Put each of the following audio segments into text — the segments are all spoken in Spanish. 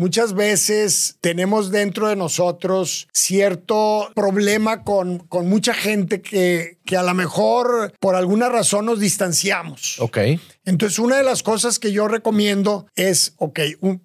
muchas veces tenemos dentro de nosotros cierto problema con, con mucha gente que, que a lo mejor por alguna razón nos distanciamos. Ok. Entonces, una de las cosas que yo recomiendo es, ok,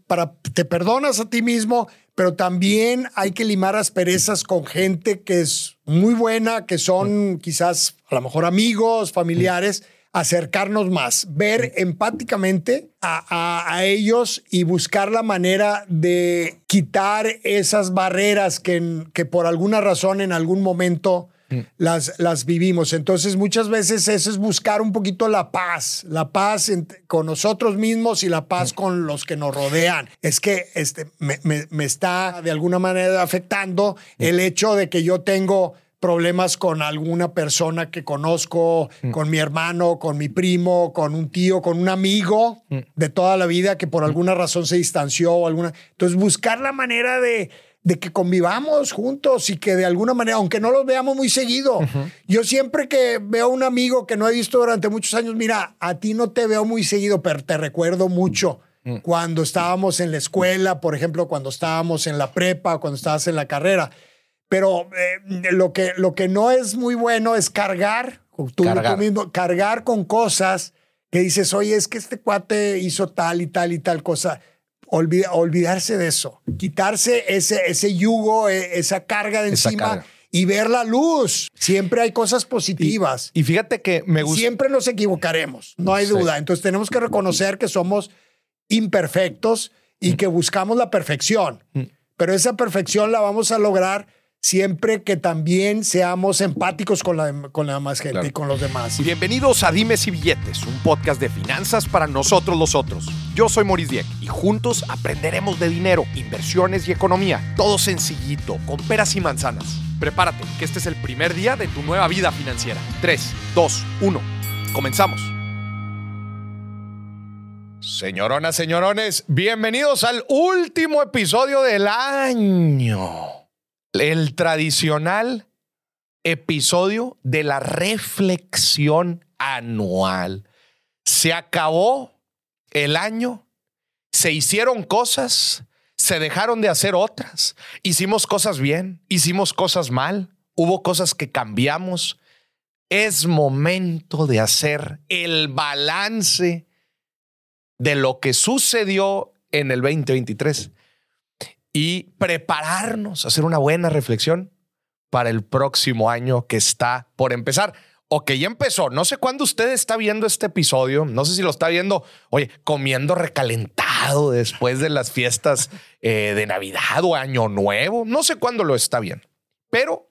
para te perdonas a ti mismo, pero también hay que limar asperezas con gente que es muy buena, que son quizás a lo mejor amigos, familiares, acercarnos más, ver empáticamente a, a, ellos y buscar la manera de quitar esas barreras que, que por alguna razón en algún momento Mm. las, las vivimos. Entonces muchas veces eso es buscar un poquito la paz, la paz con nosotros mismos y la paz mm. con los que nos rodean. Es que este, me, me, está de alguna manera afectando mm. el hecho de que yo tengo problemas con alguna persona que conozco, con mi hermano, con mi primo, con un tío, con un amigo de toda la vida que por alguna razón se distanció o alguna. Entonces, buscar la manera de, de que convivamos juntos y que de alguna manera, aunque no los veamos muy seguido, yo siempre que veo a un amigo que no he visto durante muchos años, mira, a ti no te veo muy seguido, pero te recuerdo mucho. Mm. Cuando estábamos en la escuela, por ejemplo, cuando estábamos en la prepa, cuando estabas en la carrera. Pero eh, lo, que, lo que no es muy bueno es cargar, tú, cargar. mismo, cargar con cosas que dices, oye, es que este cuate hizo tal y tal y tal cosa olvidarse de eso, quitarse ese, ese yugo, e, esa carga de encima. Y ver la luz. Siempre hay cosas positivas. Y, fíjate que me gusta. Siempre nos equivocaremos, no hay duda. Entonces tenemos que reconocer que somos imperfectos y mm. que buscamos la perfección. Mm. Pero esa perfección la vamos a lograr siempre que también seamos empáticos con la, con la demás gente y con los demás. Bienvenidos a Dimes y Billetes, un podcast de finanzas para nosotros los otros. Yo soy Maurice Dieck y juntos aprenderemos de dinero, inversiones y economía. Todo sencillito, con peras y manzanas. Prepárate, que este es el primer día de tu nueva vida financiera. 3, 2, 1. Comenzamos. Señoronas, señorones, bienvenidos al último episodio del año el tradicional episodio de la reflexión anual. Se acabó el año, se hicieron cosas, se dejaron de hacer otras, hicimos cosas bien, hicimos cosas mal, hubo cosas que cambiamos. Es momento de hacer el balance de lo que sucedió en el 2023 y prepararnos, hacer una buena reflexión para el próximo año que está por empezar o que ya empezó. No sé cuándo usted está viendo este episodio. No sé si lo está viendo, oye, comiendo recalentado después de las fiestas eh, de Navidad o Año Nuevo. No sé cuándo lo está viendo, pero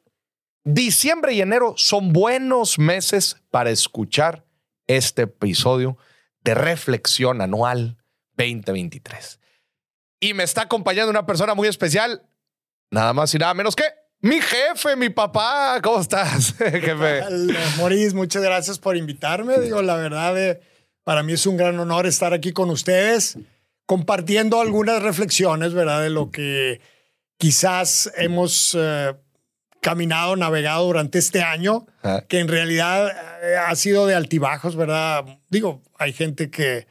diciembre y enero son buenos meses para escuchar este episodio de reflexión anual 2023 y me está acompañando una persona muy especial, nada más y nada menos que mi jefe, mi papá. ¿Cómo estás, jefe? Moris, muchas gracias por invitarme. Digo, la verdad, eh, para mí es un gran honor estar aquí con ustedes, compartiendo algunas reflexiones, ¿verdad? De lo que quizás hemos eh, caminado, navegado durante este año, que en realidad eh, ha sido de altibajos, ¿verdad? Digo, hay gente que,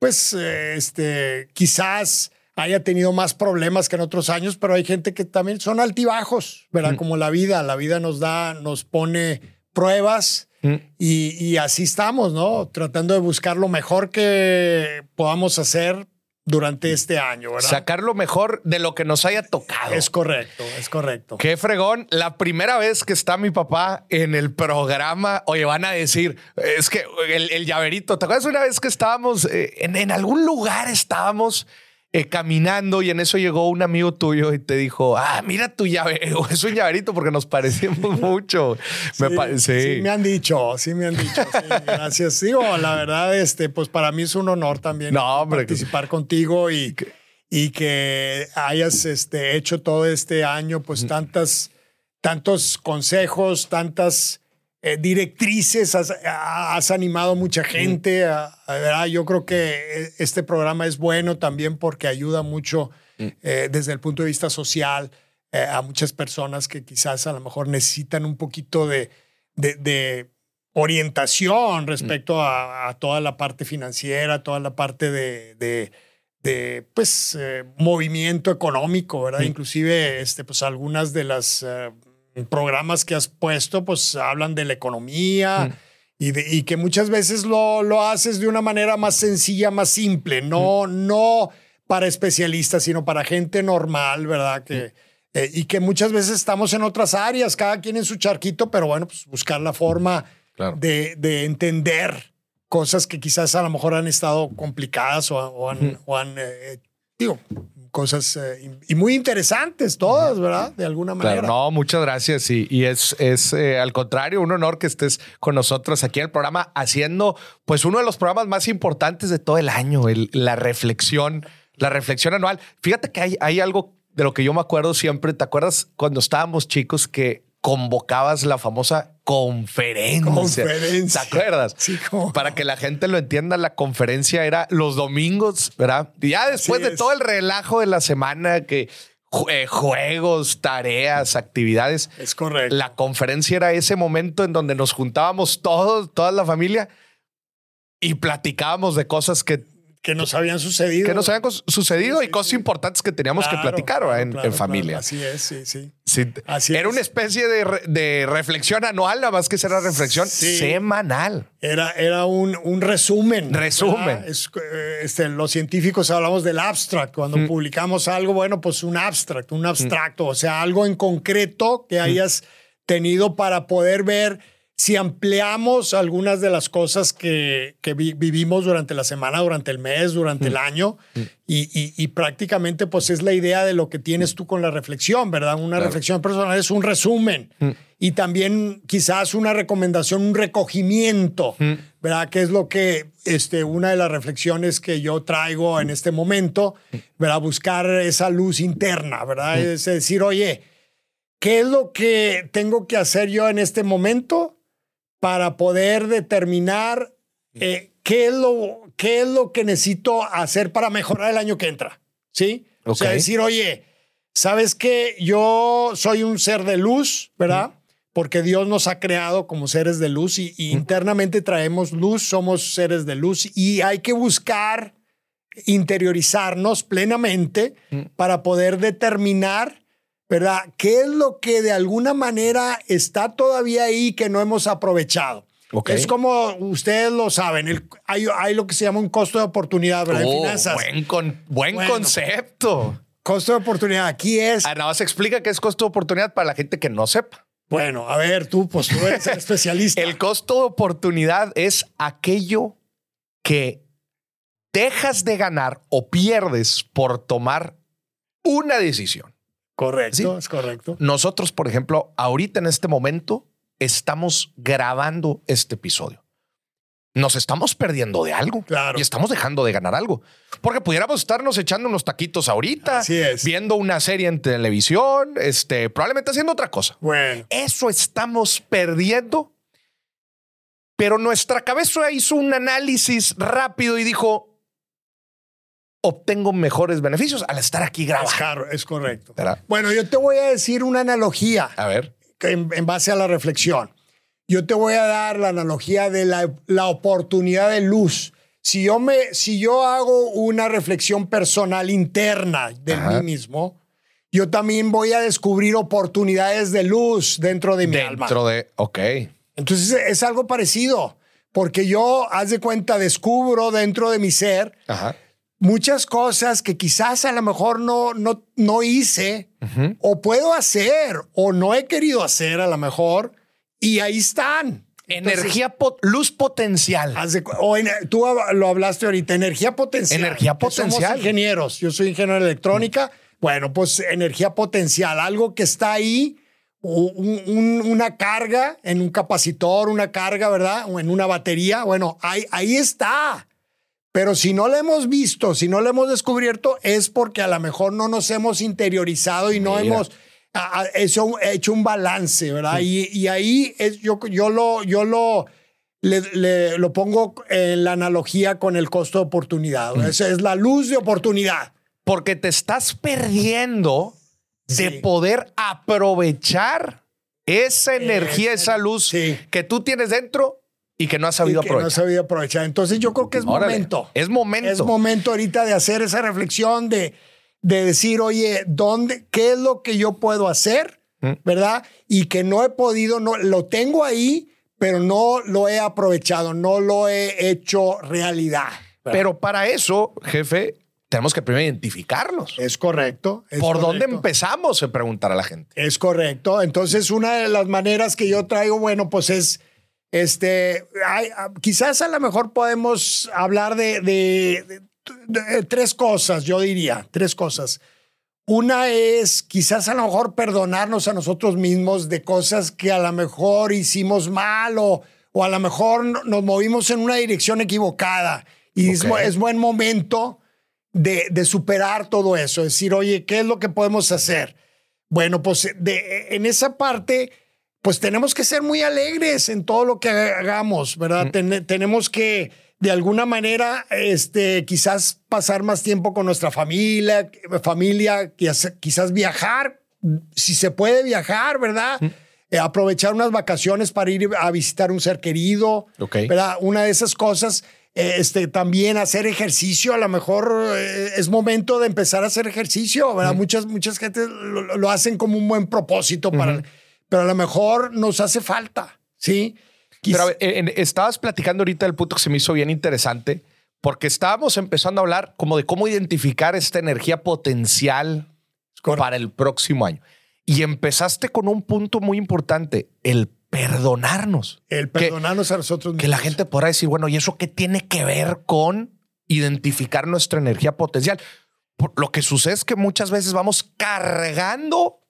pues, este, quizás haya tenido más problemas que en otros años, pero hay gente que también son altibajos, ¿verdad? Mm. Como la vida, la vida nos da, nos pone pruebas mm. y, así estamos, ¿no? Tratando de buscar lo mejor que podamos hacer durante este año, ¿verdad? Sacar lo mejor de lo que nos haya tocado. Es correcto, es correcto. Qué fregón. La primera vez que está mi papá en el programa, oye, van a decir, es que el, llaverito, ¿te acuerdas una vez que estábamos eh, en, en algún lugar estábamos? Eh, caminando y en eso llegó un amigo tuyo y te dijo, ah, mira tu llave, es un llaverito porque nos parecemos mucho. me sí. me han dicho, sí me han dicho. gracias. Digo, la verdad, este, pues para mí es un honor también participar contigo y, y que hayas este, hecho todo este año, pues tantas, tantos consejos, tantas eh, directrices, has, animado a mucha gente. yo creo que eh, este programa es bueno también porque ayuda mucho mm. eh, desde el punto de vista social a muchas personas que quizás a lo mejor necesitan un poquito de, de, orientación respecto a, toda la parte financiera, toda la parte de, de pues eh, movimiento económico, ¿verdad? Inclusive este, pues algunas de las eh, programas que has puesto pues hablan de la economía y, de- y que muchas veces lo, lo haces de una manera más sencilla, más simple, no, no para especialistas, sino para gente normal, ¿verdad? Que, eh, y que muchas veces estamos en otras áreas, cada quien en su charquito, pero bueno, pues buscar la forma Claro. de, de entender cosas que quizás a lo mejor han estado complicadas o, o han, o han, eh, digo, cosas eh, y muy interesantes todas, ¿verdad? De alguna manera. Claro, no, muchas gracias. Y, y es, es eh, al contrario, un honor que estés con nosotros aquí en el programa haciendo pues uno de los programas más importantes de todo el año, el- la reflexión, la reflexión anual. Fíjate que hay, hay algo de lo que yo me acuerdo siempre. ¿Te acuerdas cuando estábamos chicos que convocabas la famosa conferencia? Conferencia. ¿Te acuerdas? Sí, cómo Para que la gente lo entienda, la conferencia era los domingos, ¿verdad? Y ya después Así de es. todo el relajo de la semana, que eh, juegos, tareas, actividades, Es correcto. la conferencia era ese momento en donde nos juntábamos todos, toda la familia y platicábamos de cosas que, que nos habían sucedido. que nos habían sucedido Sí, y cosas sí. importantes que teníamos que platicar claro, en, claro, en claro. familia. Así es, sí, sí. Así era es. una especie de, re- de reflexión anual, nada más que será reflexión semanal. Era, era un, un resumen. Resumen. este, los científicos hablamos del abstract. Cuando Mm. publicamos algo, bueno, pues un abstract, un abstracto, o sea, algo en concreto Mm. que hayas tenido para poder ver si ampliamos algunas de las cosas que, que vi- vivimos durante la semana, durante el mes, durante Mm. el año. Y, y- y prácticamente, pues es la idea de lo que tienes tú con la reflexión, ¿verdad? Una Claro. reflexión personal es un resumen. Y también quizás una recomendación, un recogimiento, ¿verdad? Que es lo que este, una de las reflexiones que yo traigo en este momento, ¿verdad? Buscar esa luz interna, ¿verdad? Es decir, oye, ¿qué es lo que tengo que hacer yo en este momento para poder determinar eh, qué, es lo, qué es lo que necesito hacer para mejorar el año que entra? ¿Sí? O sea, decir, oye, ¿sabes qué? Yo soy un ser de luz, ¿verdad? Porque Dios nos ha creado como seres de luz y, y internamente traemos luz, somos seres de luz y hay que buscar interiorizarnos plenamente para poder determinar, ¿verdad? ¿Qué es lo que de alguna manera está todavía ahí que no hemos aprovechado? Ok. Es como ustedes lo saben, el- hay, hay lo que se llama un costo de oportunidad, ¿verdad? Oh, finanzas. buen con- buen Bueno. concepto. Costo de oportunidad. Aquí es. Ah, nada más explica qué es costo de oportunidad para la gente que no sepa. Bueno, a ver, tú, pues tú eres el especialista. El costo de oportunidad es aquello que dejas de ganar o pierdes por tomar una decisión. Correcto, Sí. es correcto. Nosotros, por ejemplo, ahorita en este momento estamos grabando este episodio. Nos estamos perdiendo de algo Claro. y estamos dejando de ganar algo. Porque pudiéramos estarnos echando unos taquitos ahorita, Así es. viendo una serie en televisión, este, probablemente haciendo otra cosa. Bueno, Eso estamos perdiendo. Pero nuestra cabeza hizo un análisis rápido y dijo, obtengo mejores beneficios al estar aquí es, grabando. caro, es correcto. ¿Verdad? Bueno, yo te voy a decir una analogía A ver. en, en base a la reflexión. Yo te voy a dar la analogía de la, la oportunidad de luz. Si yo, me, si yo hago una reflexión personal interna de Ajá. mí mismo, yo también voy a descubrir oportunidades de luz dentro de mi alma. Dentro de, ok. Entonces es algo parecido, porque yo, haz de cuenta, descubro dentro de mi ser Ajá. Muchas cosas que quizás a lo mejor no, no, no hice o puedo hacer o no he querido hacer a lo mejor y ahí están. Entonces, Energía, pot- luz potencial. o en- tú lo hablaste ahorita, energía potencial. Energía que somos potencial. ingenieros, yo soy ingeniero de electrónica. Bueno, pues energía potencial, algo que está ahí, u- un- un- una carga en un capacitor, una carga, ¿verdad? O en una batería. Bueno, ahí, ahí está. Pero si no lo hemos visto, si no lo hemos descubierto, es porque a lo mejor no nos hemos interiorizado y no Mira. hemos a- a- hecho, hecho un balance, ¿verdad? Y, y ahí es, yo, yo lo, yo lo, le, le- lo pongo en la analogía con el costo de oportunidad. Esa es la luz de oportunidad. Porque te estás perdiendo de poder aprovechar esa energía, esa luz que tú tienes dentro Y que no ha sabido y que no ha aprovechar. sabido aprovechar. Entonces yo creo que es Órale, momento. es momento. Es momento ahorita de hacer esa reflexión de, de decir, oye, ¿dónde, qué es lo que yo puedo hacer? Mm. ¿Verdad? Y que no he podido, no, lo tengo ahí, pero no lo he aprovechado, no lo he hecho realidad. ¿verdad? Pero para eso, jefe, tenemos que primero identificarlos. es correcto. es ¿Por dónde empezamos? Se preguntar a la gente. Es correcto. Entonces, una de las maneras que yo traigo, bueno, pues es, este, hay- ah, quizás a lo mejor podemos hablar de, de- de- de tres cosas, yo diría, tres cosas. Una es quizás a lo mejor perdonarnos a nosotros mismos de cosas que a lo mejor hicimos mal o, o a lo mejor no- nos movimos en una dirección equivocada. Y es buen momento de, de superar todo eso, decir, oye, ¿qué es lo que podemos hacer? Bueno, pues de, en esa parte, pues tenemos que ser muy alegres en todo lo que hagamos, ¿verdad? Ten- tenemos que, de alguna manera, este, quizás pasar más tiempo con nuestra familia, familia, quizás, quizás viajar, si se puede viajar, ¿verdad? Eh, aprovechar unas vacaciones para ir a visitar un ser querido, Ok. ¿verdad? Una de esas cosas, eh, este, también hacer ejercicio, a lo mejor eh, es momento de empezar a hacer ejercicio, ¿verdad? Muchas, muchas gentes lo, lo hacen como un buen propósito para, pero a lo mejor nos hace falta, ¿sí? Pero a ver, en- estabas platicando ahorita del punto que se me hizo bien interesante, porque estábamos empezando a hablar como de cómo identificar esta energía potencial Correcto. para el próximo año. Y empezaste con un punto muy importante, el perdonarnos. el que- perdonarnos a nosotros Que la mismos. gente podrá decir, bueno, ¿y eso qué tiene que ver con identificar nuestra energía potencial? Por- Lo que sucede es que muchas veces vamos cargando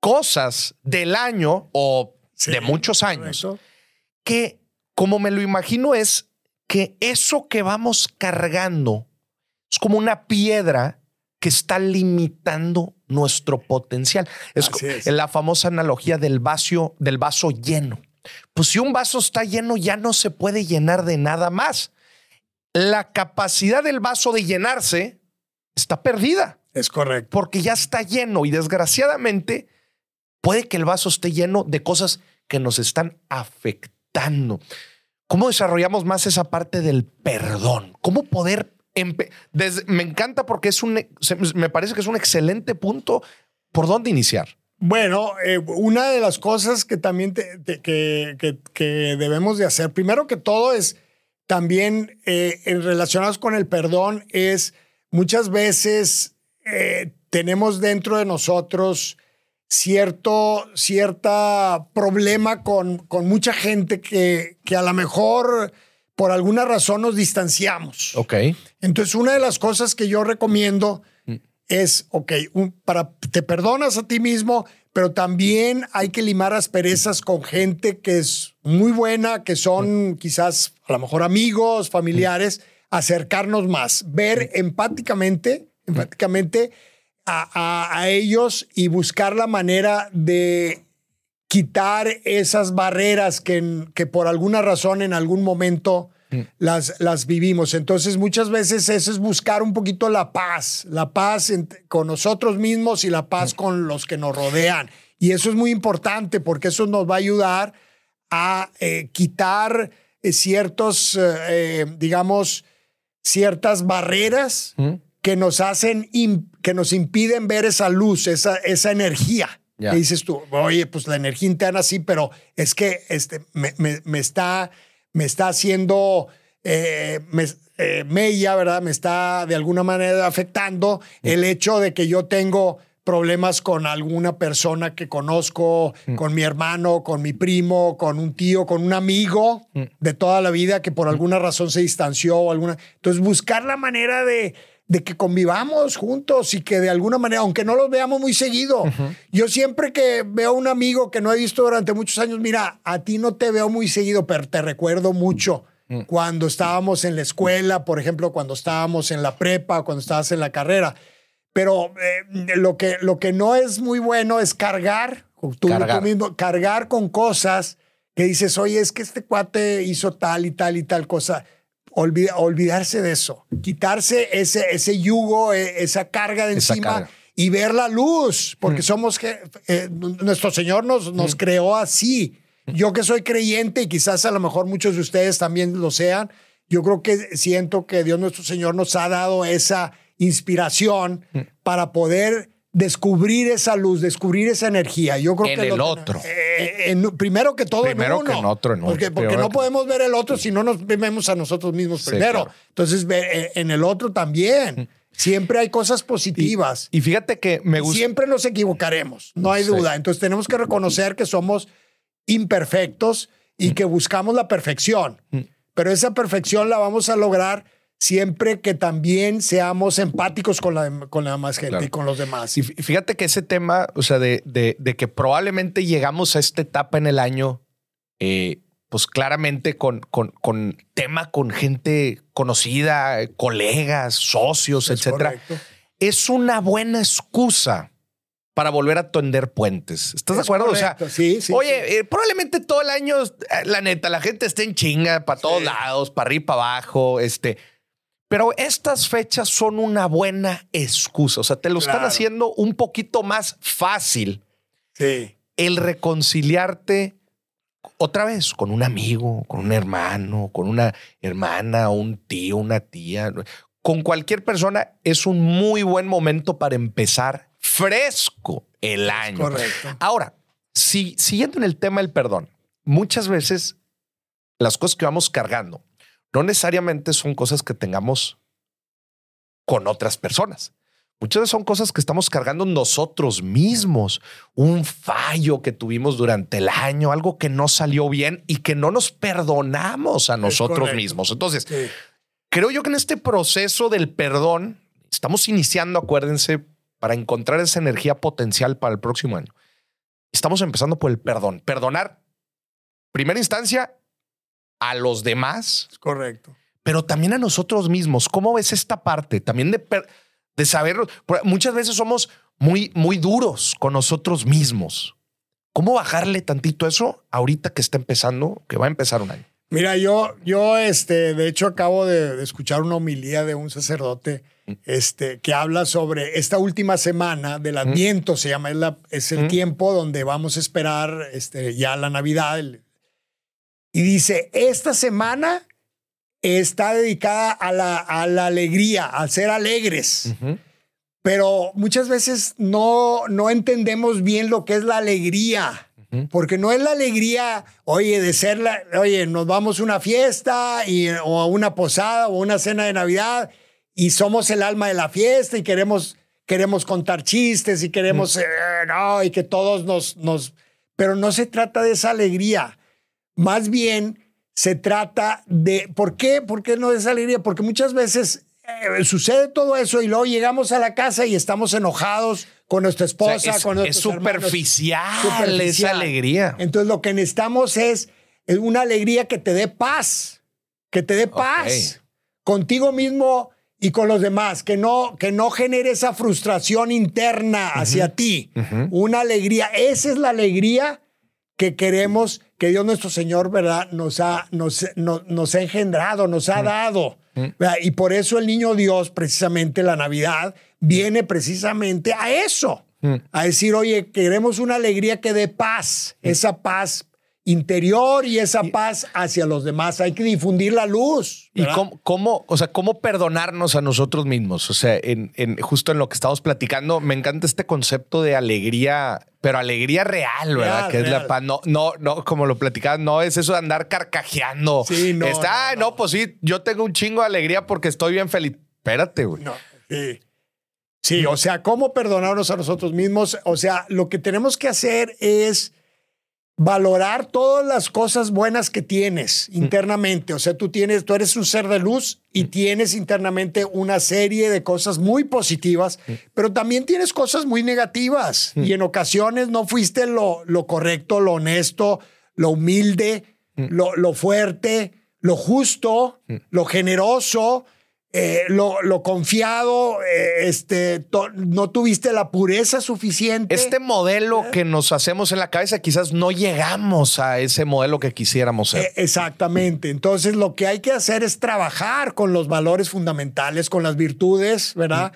cosas del año o Sí, de muchos años correcto. que, como me lo imagino, es que eso que vamos cargando es como una piedra que está limitando nuestro potencial. Es, es. la famosa analogía del vaso, del vaso lleno. Pues si un vaso está lleno, ya no se puede llenar de nada más. La capacidad del vaso de llenarse está perdida Es correcto. porque ya está lleno y desgraciadamente puede que el vaso esté lleno de cosas que nos están afectando. ¿Cómo desarrollamos más esa parte del perdón? ¿Cómo poder... desde- me encanta porque es un, se- me parece que es un excelente punto por dónde iniciar. Bueno, eh, una de las cosas que también que, que- debemos de hacer, primero que todo es también eh, relacionados con el perdón, es muchas veces eh, tenemos dentro de nosotros cierto cierta problema con, con mucha gente que, que a lo mejor por alguna razón nos distanciamos. Ok. Entonces, una de las cosas que yo recomiendo es, ok, un- para, te perdonas a ti mismo, pero también hay que limar asperezas con gente que es muy buena, que son quizás a lo mejor amigos, familiares, acercarnos más, ver empáticamente, empáticamente a, a- a ellos y buscar la manera de quitar esas barreras que, que por alguna razón en algún momento las, las vivimos. Entonces muchas veces eso es buscar un poquito la paz, la paz con nosotros mismos y la paz con los que nos rodean. Y eso es muy importante porque eso nos va a ayudar a eh, quitar eh, ciertos, eh, digamos, ciertas barreras que nos hacen, que nos impiden ver esa luz, esa, esa energía. Que dices tú, oye, pues la energía interna sí, pero es que este, me, me- me está, me está haciendo eh, me- eh, mella, ¿verdad? Me está de alguna manera afectando el hecho de que yo tengo problemas con alguna persona que conozco, con mi hermano, con mi primo, con un tío, con un amigo de toda la vida que por alguna razón se distanció o alguna. Entonces, buscar la manera de, de que convivamos juntos y que de alguna manera, aunque no los veamos muy seguido, yo siempre que veo a un amigo que no he visto durante muchos años, mira, a ti no te veo muy seguido, pero te recuerdo mucho. Cuando estábamos en la escuela, por ejemplo, cuando estábamos en la prepa, cuando estabas en la carrera. Pero eh, lo, que, lo que no es muy bueno es cargar, tú, Cargar. tú mismo, cargar con cosas que dices, oye, es que este cuate hizo tal y tal y tal cosa. Olvida- olvidarse de eso, quitarse ese, ese yugo, eh, esa carga de Esa encima carga. y ver la luz, porque somos que eh, nuestro Señor nos, nos creó así. yo que soy creyente y quizás a lo mejor muchos de ustedes también lo sean, yo creo que siento que Dios nuestro Señor nos ha dado esa inspiración Mm. para poder descubrir esa luz, descubrir esa energía. Yo creo En que el lo que- otro. eh, en- primero que todo Primero en que uno. en otro, en porque otro. porque no que- podemos ver el otro si no nos vemos a nosotros mismos Sí, primero. claro. Entonces, eh, en el otro también. Siempre hay cosas positivas. Y fíjate que me gusta. Siempre nos equivocaremos, no hay Sí. duda. Entonces tenemos que reconocer que somos imperfectos y que buscamos la perfección. Pero esa perfección la vamos a lograr siempre que también seamos empáticos con la, con la demás gente Claro. y con los demás. Y fí- fíjate que ese tema, o sea, de, de- de que probablemente llegamos a esta etapa en el año, eh, pues claramente con, con, con tema con gente conocida, colegas, socios, Es etcétera, correcto. es una buena excusa para volver a tender puentes. ¿Estás de acuerdo? O sea, sí, sí, oye, eh, probablemente todo el año, eh, la neta, la gente esté en chinga para todos lados, para arriba, para abajo, este. Pero estas fechas son una buena excusa. O sea, te lo están haciendo un poquito más fácil Sí. el reconciliarte otra vez con un amigo, con un hermano, con una hermana, un tío, una tía, con cualquier persona. Es un muy buen momento para empezar fresco el año. correcto. Ahora, si, siguiendo en el tema del perdón, muchas veces las cosas que vamos cargando no necesariamente son cosas que tengamos con otras personas. Muchas veces son cosas que estamos cargando nosotros mismos, un fallo que tuvimos durante el año, algo que no salió bien y que no nos perdonamos a nosotros mismos. Entonces, Sí. creo yo que en este proceso del perdón estamos iniciando, acuérdense, para encontrar esa energía potencial para el próximo año. Estamos empezando por el perdón. Perdonar, primera instancia, a los demás, Es correcto. pero también a nosotros mismos. ¿Cómo ves esta parte? También de, de saber, muchas veces somos muy, muy duros con nosotros mismos. ¿Cómo bajarle tantito eso ahorita que está empezando, que va a empezar un año? Mira, yo, yo, este, de hecho, acabo de, de escuchar una homilía de un sacerdote, este, que habla sobre esta última semana del Adviento, se llama, es, la- es el Mm. tiempo donde vamos a esperar, este, ya la Navidad. el- y dice, esta semana está dedicada a la, a la alegría, a ser alegres. Pero muchas veces no, no entendemos bien lo que es la alegría. Porque no es la alegría, oye, de ser la, oye, nos vamos a una fiesta y, o a una posada o una cena de Navidad y somos el alma de la fiesta y queremos, queremos contar chistes y queremos, eh, no, y que todos nos, nos, pero no se trata de esa alegría. Más bien se trata de, ¿por qué? ¿Por qué no esa alegría? Porque muchas veces eh, sucede todo eso y luego llegamos a la casa y estamos enojados con nuestra esposa, O sea, es, con es nuestros hermanos. superficial, Superficial. esa alegría. Entonces lo que necesitamos es es una alegría que te dé paz, que te dé paz contigo mismo y con los demás, que no, que no genere esa frustración interna hacia ti. Una alegría, esa es la alegría que queremos que Dios nuestro Señor, ¿verdad? Nos ha, nos, no- nos ha engendrado, nos ha dado. ¿verdad? Y por eso el niño Dios, precisamente la Navidad, viene precisamente a eso. A decir, oye, queremos una alegría que dé paz, esa paz interior y esa paz hacia los demás. Hay que difundir la luz. ¿Y cómo, cómo, o sea, cómo perdonarnos a nosotros mismos? O sea, en, en- justo en lo que estamos platicando, me encanta este concepto de alegría, pero alegría real, ¿verdad? Real, que es la paz. No, no, no, como lo platicaba, no es eso de andar carcajeando. Sí, no, Está, no, "Ay, no, pues sí, yo tengo un chingo de alegría porque estoy bien feliz. Espérate, güey. No, sí. Sí, o sea, ¿cómo perdonarnos a nosotros mismos? O sea, lo que tenemos que hacer es valorar todas las cosas buenas que tienes internamente. O sea, tú tienes, tú eres un ser de luz y tienes internamente una serie de cosas muy positivas, pero también tienes cosas muy negativas. Y en ocasiones no fuiste lo, lo correcto, lo honesto, lo humilde, lo, lo fuerte, lo justo, lo generoso. Eh, lo, lo confiado, eh, este, to- no tuviste la pureza suficiente. Este modelo que nos hacemos en la cabeza, quizás no llegamos a ese modelo que quisiéramos ser. Eh, exactamente. Entonces, lo que hay que hacer es trabajar con los valores fundamentales, con las virtudes, ¿verdad?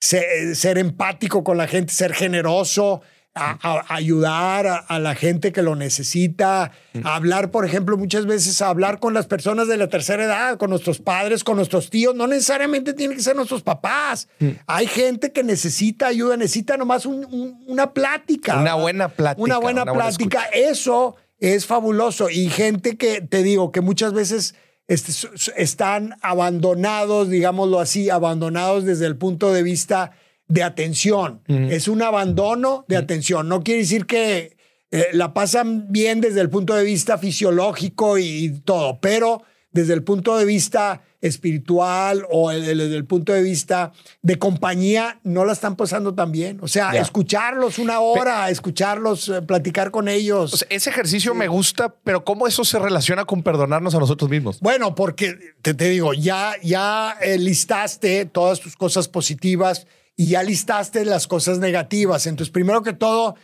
Se- ser empático con la gente, ser generoso, a, ayudar a, la gente que lo necesita, a hablar, por ejemplo, muchas veces a hablar con las personas de la tercera edad, con nuestros padres, con nuestros tíos, no necesariamente tienen que ser nuestros papás. Hay gente que necesita ayuda, necesita nomás una plática. Una buena plática. Una buena plática. Eso es fabuloso. Y gente que, te digo, que muchas veces este, están abandonados, digámoslo así, abandonados desde el punto de vista de atención. Es un abandono de atención. No quiere decir que eh, la pasan bien desde el punto de vista fisiológico y, todo, pero desde el punto de vista espiritual o desde el punto de vista de compañía, no la están pasando tan bien. O sea, escucharlos una hora, escucharlos, eh, platicar con ellos. ese ejercicio me gusta, pero ¿cómo eso se relaciona con perdonarnos a nosotros mismos? Bueno, porque te, te digo, ya, ya eh, listaste todas tus cosas positivas y ya listaste las cosas negativas. Entonces, primero que todo,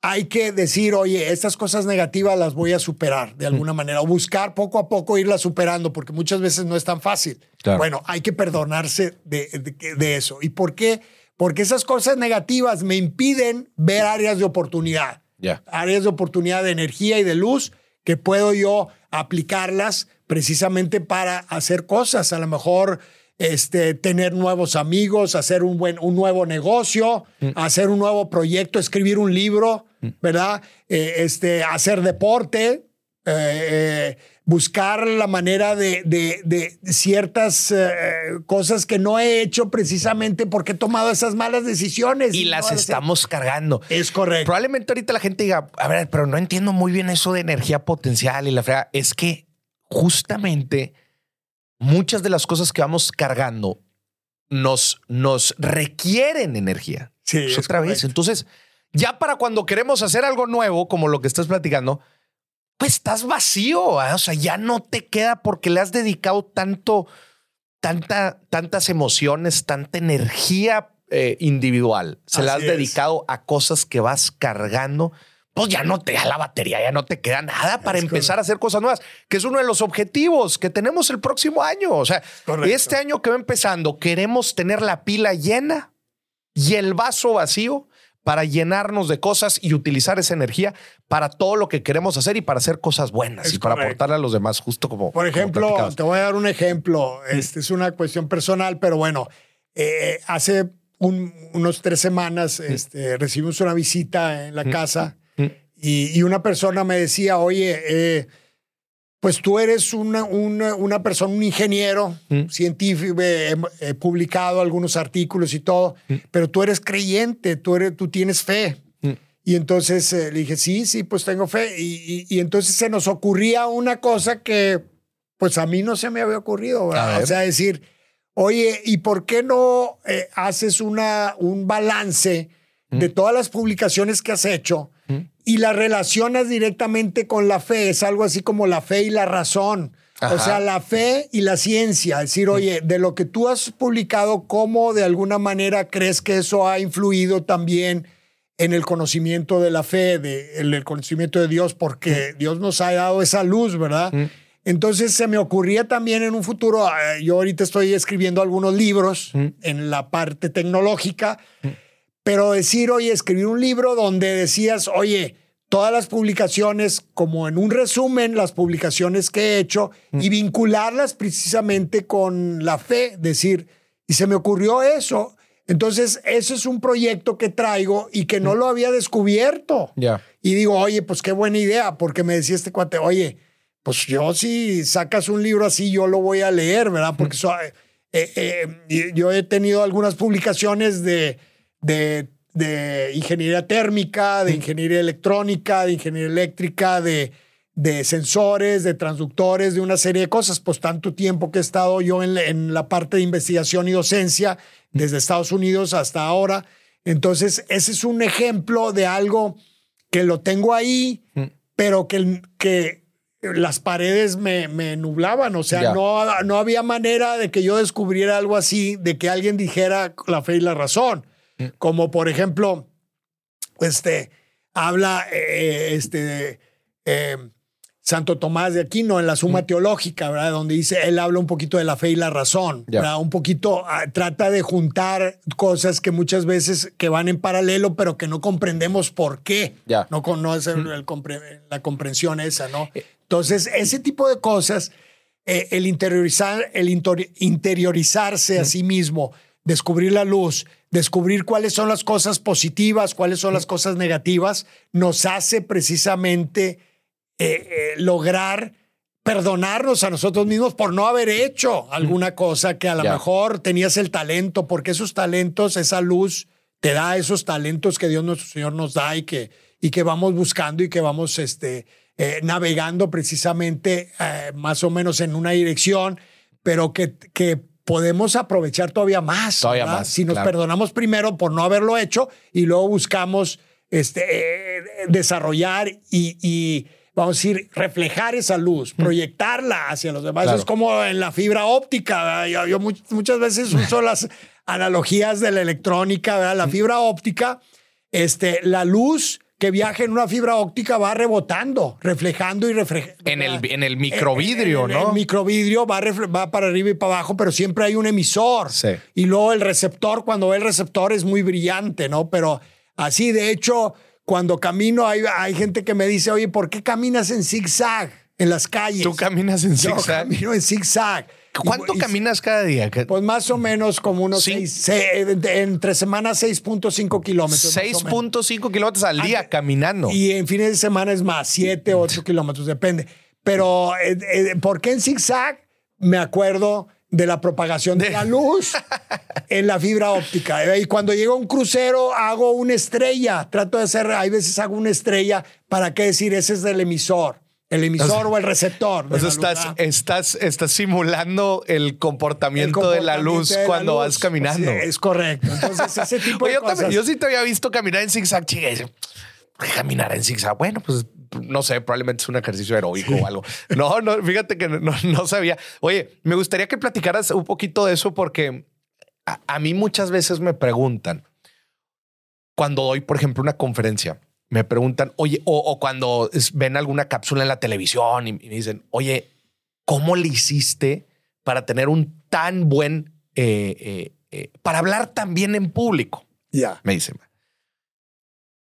hay que decir, oye, estas cosas negativas las voy a superar de alguna manera o buscar poco a poco irlas superando, porque muchas veces no es tan fácil. Bueno, hay que perdonarse de, de, eso. ¿Y por qué? Porque esas cosas negativas me impiden ver áreas de oportunidad, áreas de oportunidad de energía y de luz que puedo yo aplicarlas precisamente para hacer cosas. A lo mejor este, tener nuevos amigos, hacer un, buen, un nuevo negocio, mm. hacer un nuevo proyecto, escribir un libro, mm. ¿verdad? Eh, este, hacer deporte, eh, eh, buscar la manera de, de, ciertas cosas que no he hecho precisamente porque he tomado esas malas decisiones. Y, las estamos cargando. Es correcto. Probablemente ahorita la gente diga, a ver, pero no entiendo muy bien eso de energía potencial y la frega. Es que justamente muchas de las cosas que vamos cargando nos, nos requieren energía. Sí, es otra vez. Entonces, ya para cuando queremos hacer algo nuevo, como lo que estás platicando, pues estás vacío. ¿eh? O sea, ya no te queda porque le has dedicado tanto, tanta, tantas emociones, tanta energía eh, individual. Se la has dedicado a cosas que vas cargando pues ya no te da la batería, ya no te queda nada para empezar a hacer cosas nuevas, que es uno de los objetivos que tenemos el próximo año. O sea, este año que va empezando, queremos tener la pila llena y el vaso vacío para llenarnos de cosas y utilizar esa energía para todo lo que queremos hacer y para hacer cosas buenas y para aportarle a los demás, justo como. Por ejemplo, te voy a dar un ejemplo. Este es una cuestión personal, pero bueno, eh, hace unos tres semanas este, recibimos una visita en la casa y, una persona me decía, oye, eh, pues tú eres una, una, persona, un ingeniero mm. científico, he, publicado algunos artículos y todo, mm. pero tú eres creyente, tú, eres, tú tienes fe. Mm. Y entonces eh, le dije, sí, sí, pues tengo fe. Y, entonces se nos ocurría una cosa que pues a mí no se me había ocurrido. O sea, decir, oye, ¿y por qué no eh, haces una, un balance de todas las publicaciones que has hecho? Y la relacionas directamente con la fe. Es algo así como la fe y la razón. O sea, la fe y la ciencia. Es decir, oye, de lo que tú has publicado, ¿cómo de alguna manera crees que eso ha influido también en el conocimiento de la fe, de, en el conocimiento de Dios? Porque Dios nos ha dado esa luz, ¿verdad? Entonces se me ocurría también en un futuro, eh, yo ahorita estoy escribiendo algunos libros en la parte tecnológica pero decir, oye, escribir un libro donde decías, oye, todas las publicaciones, como en un resumen, las publicaciones que he hecho y vincularlas precisamente con la fe, decir, y se me ocurrió eso. Entonces, eso es un proyecto que traigo y que no lo había descubierto. Ya. Y digo, oye, pues qué buena idea, porque me decía este cuate, oye, pues yo si sacas un libro así, yo lo voy a leer, ¿verdad? Porque eh, eh, yo he tenido algunas publicaciones de de, ingeniería térmica, de ingeniería electrónica, de ingeniería eléctrica, de, de sensores, de transductores, de una serie de cosas. Pues tanto tiempo que he estado yo en, la parte de investigación y docencia, desde Estados Unidos hasta ahora. Entonces, ese es un ejemplo de algo que lo tengo ahí, pero que, que las paredes me, me nublaban. O sea, no, no había manera de que yo descubriera algo así, de que alguien dijera la fe y la razón. Como por ejemplo, este, habla, eh, este, eh, Santo Tomás de Aquino en la Suma Teológica, ¿verdad? Donde dice, él habla un poquito de la fe y la razón. ¿verdad? Un poquito ah, trata de juntar cosas que muchas veces que van en paralelo, pero que no comprendemos por qué. Ya. No, con- no es el- compre- la comprensión esa, ¿no? Entonces, ese tipo de cosas, eh, el interiorizar, el interiorizarse a sí mismo, descubrir la luz, descubrir cuáles son las cosas positivas, cuáles son las cosas negativas, nos hace precisamente eh, eh, lograr perdonarnos a nosotros mismos por no haber hecho alguna cosa que a lo mejor tenías el talento, porque esos talentos, esa luz, te da esos talentos que Dios nuestro Señor nos da y que, y que vamos buscando y que vamos este, eh, navegando precisamente más o menos en una dirección, pero que, que podemos aprovechar todavía más. Todavía ¿verdad? más, Si nos claro. perdonamos primero por no haberlo hecho y luego buscamos este, eh, desarrollar y, y, vamos a decir, reflejar esa luz, proyectarla hacia los demás. Claro. Es como en la fibra óptica. Yo, yo much- muchas veces uso las analogías de la electrónica, ¿verdad? La fibra óptica, este, la luz que viaja en una fibra óptica va rebotando, reflejando y reflejando. En el, en el microvidrio, En- en- ¿no? El microvidrio va, va para arriba y para abajo, pero siempre hay un emisor. Sí. Y luego el receptor, cuando ve el receptor es muy brillante, ¿no? Pero así, de hecho, cuando camino hay, hay gente que me dice, oye, ¿por qué caminas en zigzag en las calles? Tú caminas en Yo zigzag. camino en zigzag. ¿Cuánto Y- caminas cada día? Pues más o menos como unos Sí. seis, entre semanas 6.5 kilómetros. más o menos. 6.5 kilómetros al día caminando. Y en fines de semana es más, 7, 8 kilómetros, depende. Pero, eh, eh, ¿por qué en zigzag? Me acuerdo de la propagación de la luz en la fibra óptica. Y cuando llega un crucero, hago una estrella. Trato de hacer, hay veces hago una estrella. ¿Para qué decir? Ese es del emisor. El emisor o, el receptor. O sea, estás, estás, estás simulando el El comportamiento, de la luz comportamiento de la cuando luz. vas caminando. Sí, es correcto. Entonces, ese tipo Oye, de yo, también- cosas. yo sí te había visto caminar en zigzag, chica. y dice, ¿por qué Caminar en zigzag. Bueno, pues no sé, probablemente es un ejercicio heroico o algo. No, no, fíjate que no, no sabía. Oye, me gustaría que platicaras un poquito de eso porque a, a mí muchas veces me preguntan cuando doy, por ejemplo, una conferencia, me preguntan, oye, o, o cuando es- ven alguna cápsula en la televisión y, y me dicen, oye, ¿cómo le hiciste para tener un tan buen, eh, eh, eh, para hablar tan bien en público? Ya. Me dicen.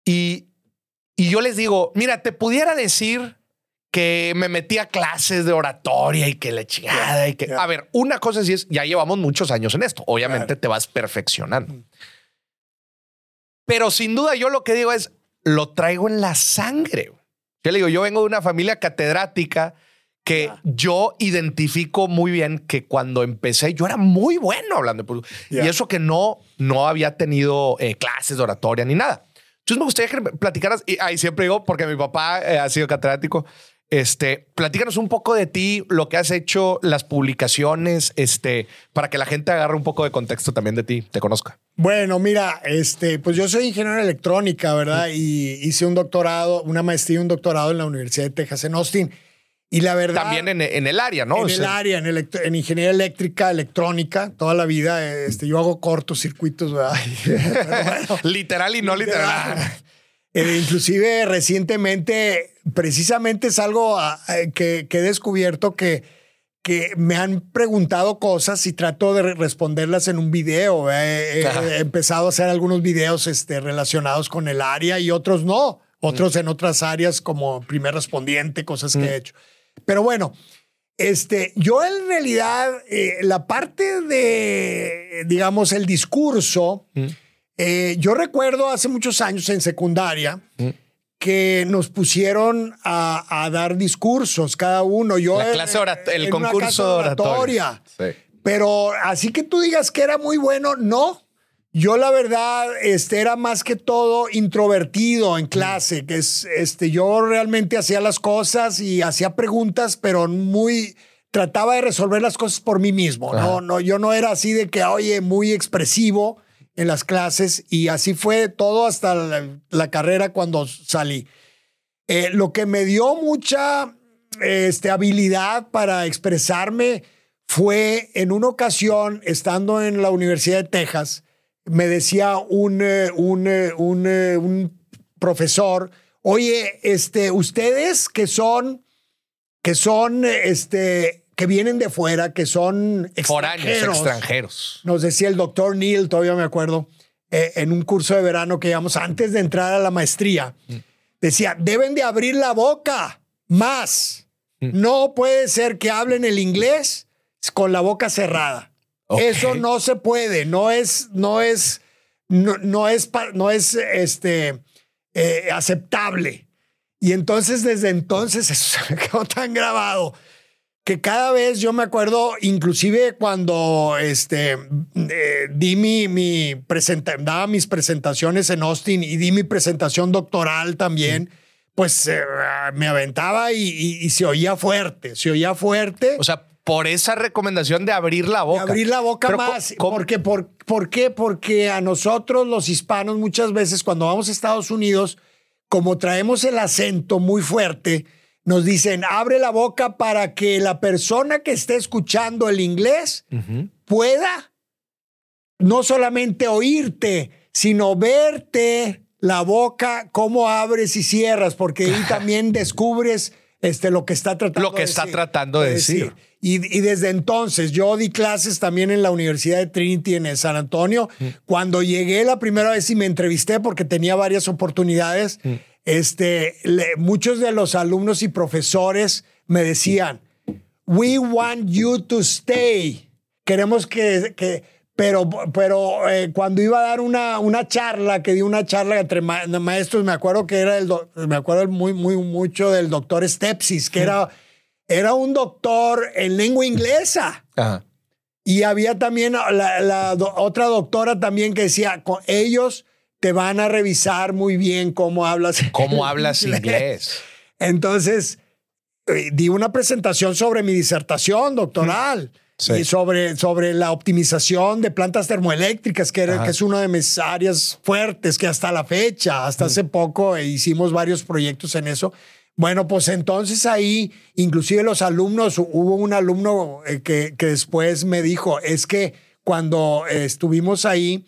Y, y yo les digo, mira, te pudiera decir que me metí a clases de oratoria y que la chingada y que... A ver, una cosa sí es, ya llevamos muchos años en esto. Obviamente Claro. te vas perfeccionando. Pero sin duda yo lo que digo es, lo traigo en la sangre. Yo le digo, yo vengo de una familia catedrática que yo identifico muy bien que cuando empecé yo era muy bueno hablando público. Ya. Y eso que no, no había tenido eh, clases de oratoria ni nada. Entonces me gustaría que platicaras, y ahí siempre digo, porque mi papá eh, ha sido catedrático, este, platícanos un poco de ti, lo que has hecho, las publicaciones, este, para que la gente agarre un poco de contexto también de ti, te conozca. Bueno, mira, este, pues yo soy ingeniero en electrónica, ¿verdad? Y hice un doctorado, una maestría y un doctorado en la Universidad de Texas en Austin. Y la verdad. También en, en el área, ¿no? en O el área, en, electro- en ingeniería eléctrica, electrónica, toda la vida. Este, yo hago cortocircuitos, ¿verdad? Bueno, Literal y no literal. Eh, inclusive recientemente, precisamente es algo ah, eh, que, que he descubierto que, que me han preguntado cosas y trato de re- responderlas en un video. Eh, eh, Ajá. he empezado a hacer algunos videos este, relacionados con el área y otros no. Otros en otras áreas como primer respondiente, cosas que he hecho. Pero bueno, este, yo en realidad, eh, la parte de, digamos, el discurso, eh, yo recuerdo hace muchos años en secundaria que nos pusieron a, a dar discursos cada uno. Yo La clase el en una concurso clase de oratoria. Sí. Pero así que tú digas que era muy bueno, no. Yo la verdad este, era más que todo introvertido en clase, que es, este, yo realmente hacía las cosas y hacía preguntas, pero muy, trataba de resolver las cosas por mí mismo. Ajá. No, no, yo no era así de que, oye, muy expresivo en las clases y así fue todo hasta la, carrera cuando salí. Eh, lo que me dio mucha este, habilidad para expresarme fue en una ocasión, estando en la Universidad de Texas, me decía un, eh, un, eh, un, eh, un profesor, oye, este, ustedes que son que son, este, que vienen de fuera, que son Foráneos, extranjeros. Nos decía el doctor Neil, todavía me acuerdo, eh, en un curso de verano que llevamos antes de entrar a la maestría, decía, deben de abrir la boca más. No puede ser que hablen el inglés con la boca cerrada. Eso no se puede, no es, no es, no, no es, no es este, eh, aceptable. Y entonces, desde entonces, eso se me quedó tan grabado que cada vez yo me acuerdo, inclusive cuando este, eh, di mi, mi presenta- daba mis presentaciones en Austin y di mi presentación doctoral también, pues eh, me aventaba y, y- y se oía fuerte, se oía fuerte. O sea, por esa recomendación de abrir la de boca. abrir la boca Pero, más. ¿cómo- Porque, por, ¿Por qué? Porque a nosotros los hispanos muchas veces cuando vamos a Estados Unidos, como traemos el acento muy fuerte, nos dicen, abre la boca para que la persona que esté escuchando el inglés pueda no solamente oírte, sino verte la boca, cómo abres y cierras, porque ahí también descubres este, lo que está tratando Lo que de está decir- tratando de decir. Y, y desde entonces, yo di clases también en la Universidad de Trinity en San Antonio. Mm. Cuando llegué la primera vez y me entrevisté, porque tenía varias oportunidades, Mm. Este, le- muchos de los alumnos y profesores me decían, we want you to stay. Queremos que, que pero, pero eh, cuando iba a dar una, una charla, que di una charla entre ma- maestros, me acuerdo que era el, me acuerdo muy, muy mucho del doctor Stepsis, que era, era un doctor en lengua inglesa. Ajá. Y había también la, la do- otra doctora también que decía, "Co- ellos te van a revisar muy bien cómo hablas. ¿Cómo hablas inglés? Entonces, eh, di una presentación sobre mi disertación doctoral Sí. y sobre, sobre la optimización de plantas termoeléctricas, que, era- que es una de mis áreas fuertes, que hasta la fecha, hasta hace poco eh, hicimos varios proyectos en eso. Bueno, pues entonces ahí, inclusive los alumnos, hubo un alumno eh, que, que después me dijo, es que cuando estuvimos ahí,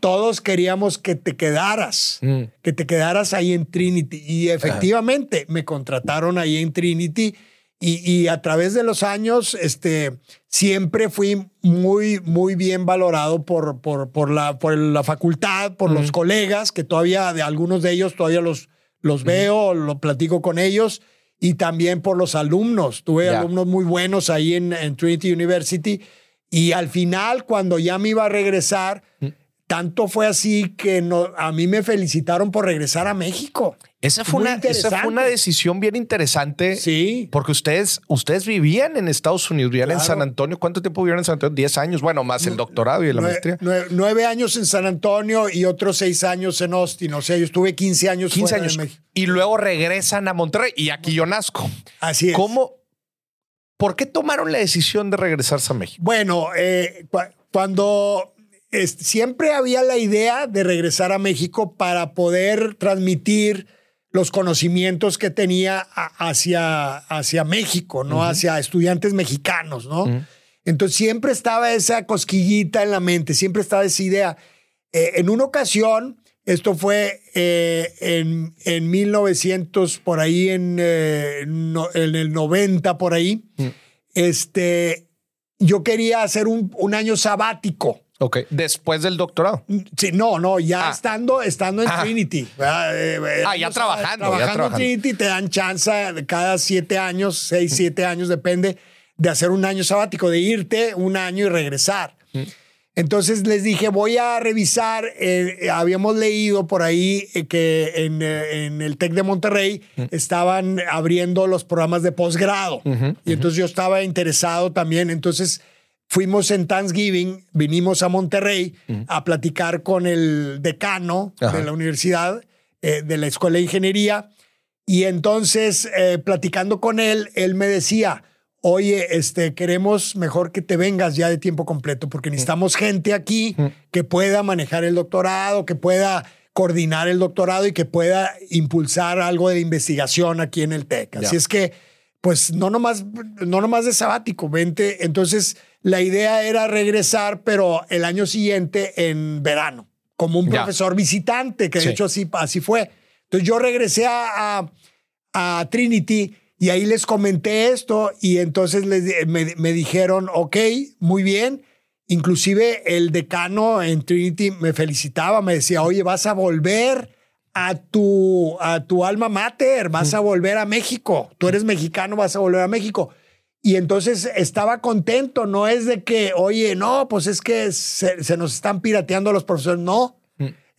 todos queríamos que te quedaras, Mm. que te quedaras ahí en Trinity. Y efectivamente me contrataron ahí en Trinity y, y a través de los años, este, siempre fui muy, muy bien valorado por, por, por, la, por la facultad, por los colegas, que todavía de algunos de ellos todavía los, los veo, lo platico con ellos, y también por los alumnos. Tuve Ya. alumnos muy buenos ahí en, en Trinity University. Y al final, cuando ya me iba a regresar, tanto fue así que no, a mí me felicitaron por regresar a México. Esa fue, una, esa fue interesante. una decisión bien interesante. Sí. Porque ustedes, ustedes vivían en Estados Unidos, vivían en. San Antonio. ¿Cuánto tiempo vivieron en San Antonio? Diez años. Bueno, más el doctorado y la maestría. nue- nueve años en San Antonio y otros seis años en Austin. O sea, yo estuve 15 años 15 fuera de años. México. Y luego regresan a Monterrey y aquí yo nazco. Así es. ¿Cómo? ¿Por qué tomaron la decisión de regresarse a México? Bueno, eh, cua- cuando es- siempre había la idea de regresar a México para poder transmitir los conocimientos que tenía a- hacia, hacia México, ¿no? Hacia estudiantes mexicanos, ¿no? Entonces siempre estaba esa cosquillita en la mente, siempre estaba esa idea. Eh, en una ocasión, esto fue eh, en, en 1900, por ahí, en, eh, no- en el 90, por ahí, este, yo quería hacer un, un año sabático. Ok. Después del doctorado. Sí, no, no, ya Ah. estando, estando en Ah. Trinity. Eh, eh, Ah, ya trabajando, ya Trabajando en Trinity te dan chance cada siete años, seis, siete años, depende, de hacer un año sabático, de irte un año y regresar. Entonces les dije, voy a revisar, eh, habíamos leído por ahí eh, que en, eh, en el TEC de Monterrey estaban abriendo los programas de posgrado. y entonces yo estaba interesado también. Entonces fuimos en Thanksgiving, vinimos a Monterrey a platicar con el decano Ajá. de la universidad, eh, de la Escuela de Ingeniería. Y entonces, eh, platicando con él, él me decía, oye, este, queremos mejor que te vengas ya de tiempo completo, porque necesitamos gente aquí que pueda manejar el doctorado, que pueda coordinar el doctorado y que pueda impulsar algo de investigación aquí en el TEC. Así es que, pues, no nomás, no nomás de sabático, vente. Entonces, la idea era regresar, pero el año siguiente en verano, como un Ya. profesor visitante, que de Sí. hecho así, así fue. Entonces yo regresé a, a- a Trinity Y ahí les comenté esto y entonces les, me, me dijeron, ok, muy bien. Inclusive el decano en Trinity me felicitaba, me decía, oye, vas a volver a tu, a tu alma mater, vas a volver a México. Tú eres mexicano, vas a volver a México. Y entonces estaba contento, no es de que, oye, no, pues es que se, se nos están pirateando los profesores, no.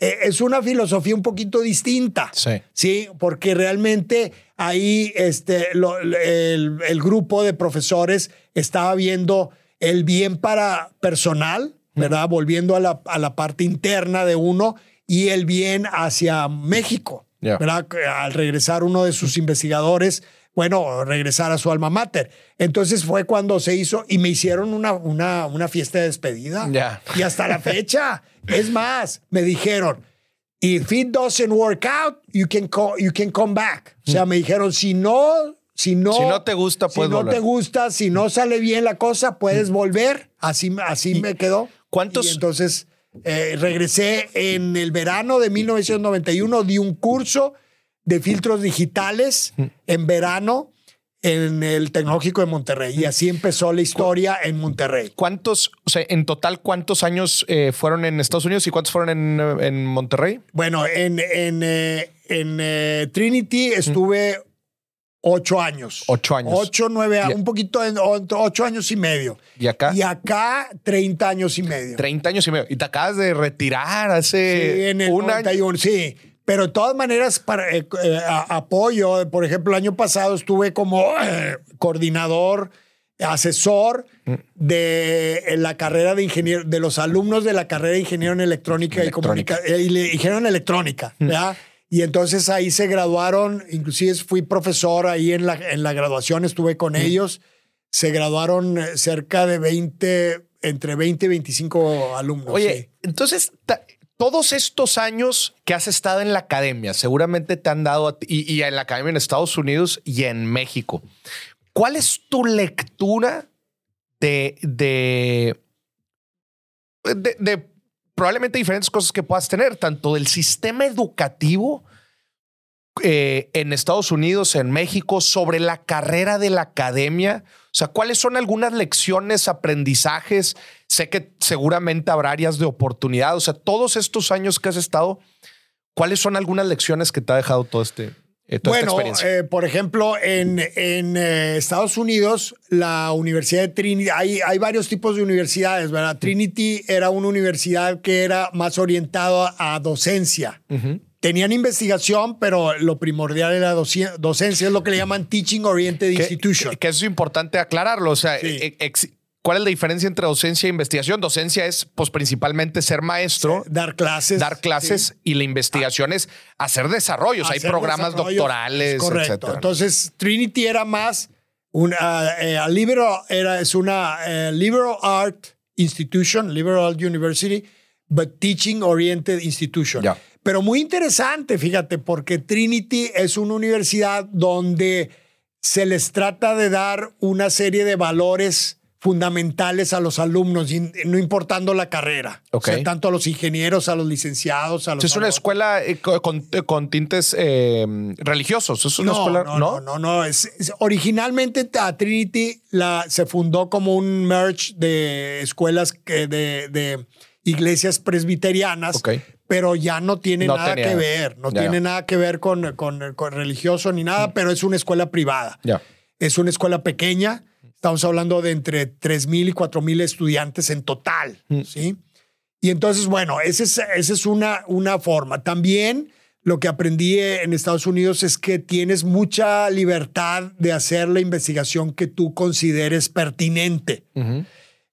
Eh, es una filosofía un poquito distinta. Sí. Sí, porque realmente ahí este, lo- el, el grupo de profesores estaba viendo el bien para personal, ¿verdad? Volviendo a la, a la parte interna de uno y el bien hacia México. Que Al regresar uno de sus investigadores, bueno, regresar a su alma mater. Entonces fue cuando se hizo y me hicieron una, una, una fiesta de despedida. Y hasta la fecha. es más, me dijeron, if it doesn't work out, you can, co- you can come back. O sea, me dijeron, si no, si no, Si no te gusta, si puedes no volver. te gusta, si no sale bien la cosa, puedes volver. Así, así me quedó. cuántos- Y entonces eh, regresé en el verano de 1991, di un curso de filtros digitales en verano en el Tecnológico de Monterrey. Y así empezó la historia en Monterrey. ¿Cuántos, o sea, en total, cuántos años eh, fueron en Estados Unidos y cuántos fueron en, en Monterrey? Bueno, en, en, eh, en eh, Trinity estuve ocho años. Ocho años. Ocho, nueve, Ya. un poquito, o- ocho años y medio. ¿Y acá? Y acá, 30 años y medio. 30 años y medio. Y te acabas de retirar hace Sí, en el un año. 91, sí. Pero de todas maneras, para, eh, eh, apoyo. Por ejemplo, el año pasado estuve como eh, coordinador, asesor Mm. de la carrera de ingeniero, de los alumnos de la carrera de ingeniero en electrónica, Electrónica. Mm. y comunicación. ingeniero en electrónica, ¿verdad? Y entonces ahí se graduaron, inclusive fui profesor ahí en la, en la graduación, estuve con Mm. ellos. Se graduaron eh, cerca de 20, entre 20 y 25 alumnos. Oye, sí. entonces, todos estos años que has estado en la academia, seguramente te han dado, a ti- y, y en la academia en Estados Unidos y en México. ¿Cuál es tu lectura de, de, de, de probablemente diferentes cosas que puedas tener, tanto del sistema educativo eh, en Estados Unidos, en México, sobre la carrera de la academia? O sea, ¿cuáles son algunas lecciones, aprendizajes? Sé que seguramente habrá áreas de oportunidad. O sea, todos estos años que has estado, ¿cuáles son algunas lecciones que te ha dejado todo este, eh, toda esta Bueno, experiencia? eh, por ejemplo, en, en eh, Estados Unidos, la Universidad de Trinity, hay, hay varios tipos de universidades, ¿verdad? Trinity era una universidad que era más orientada a docencia. Tenían investigación, pero lo primordial era docencia, es lo que le llaman Teaching Oriented que, Institution. que- que eso es importante aclararlo. O sea, Sí. ex- ¿cuál es la diferencia entre docencia e investigación? Docencia es, pues, principalmente ser maestro. dar clases. dar clases sí. y la investigación es hacer desarrollos. Hay programas desarrollos, doctorales, es correcto. etcétera. Entonces, Trinity era más una eh, a liberal, era, es una eh, liberal art institution, liberal university, but teaching oriented institution. Pero muy interesante, fíjate, porque Trinity es una universidad donde se les trata de dar una serie de valores fundamentales a los alumnos, no importando la carrera. Ok. O sea, tanto a los ingenieros, a los licenciados, a los... es una escuela eh, co- con, con tintes eh, religiosos. Es una no, escuela. no, no, no, no. Es, es- originalmente a Trinity la, se fundó como un merge de escuelas que de, de iglesias presbiterianas, Ok. pero ya no tiene No nada tenía- que ver, no Ya, tiene ya. nada que ver con, con, con religioso ni nada, pero es una escuela privada. Ya. Es una escuela pequeña. Estamos hablando de entre 3 mil y 4 mil estudiantes en total. Mm. ¿sí? Y entonces, bueno, esa es, esa es una, una forma. También lo que aprendí en Estados Unidos es que tienes mucha libertad de hacer la investigación que tú consideres pertinente.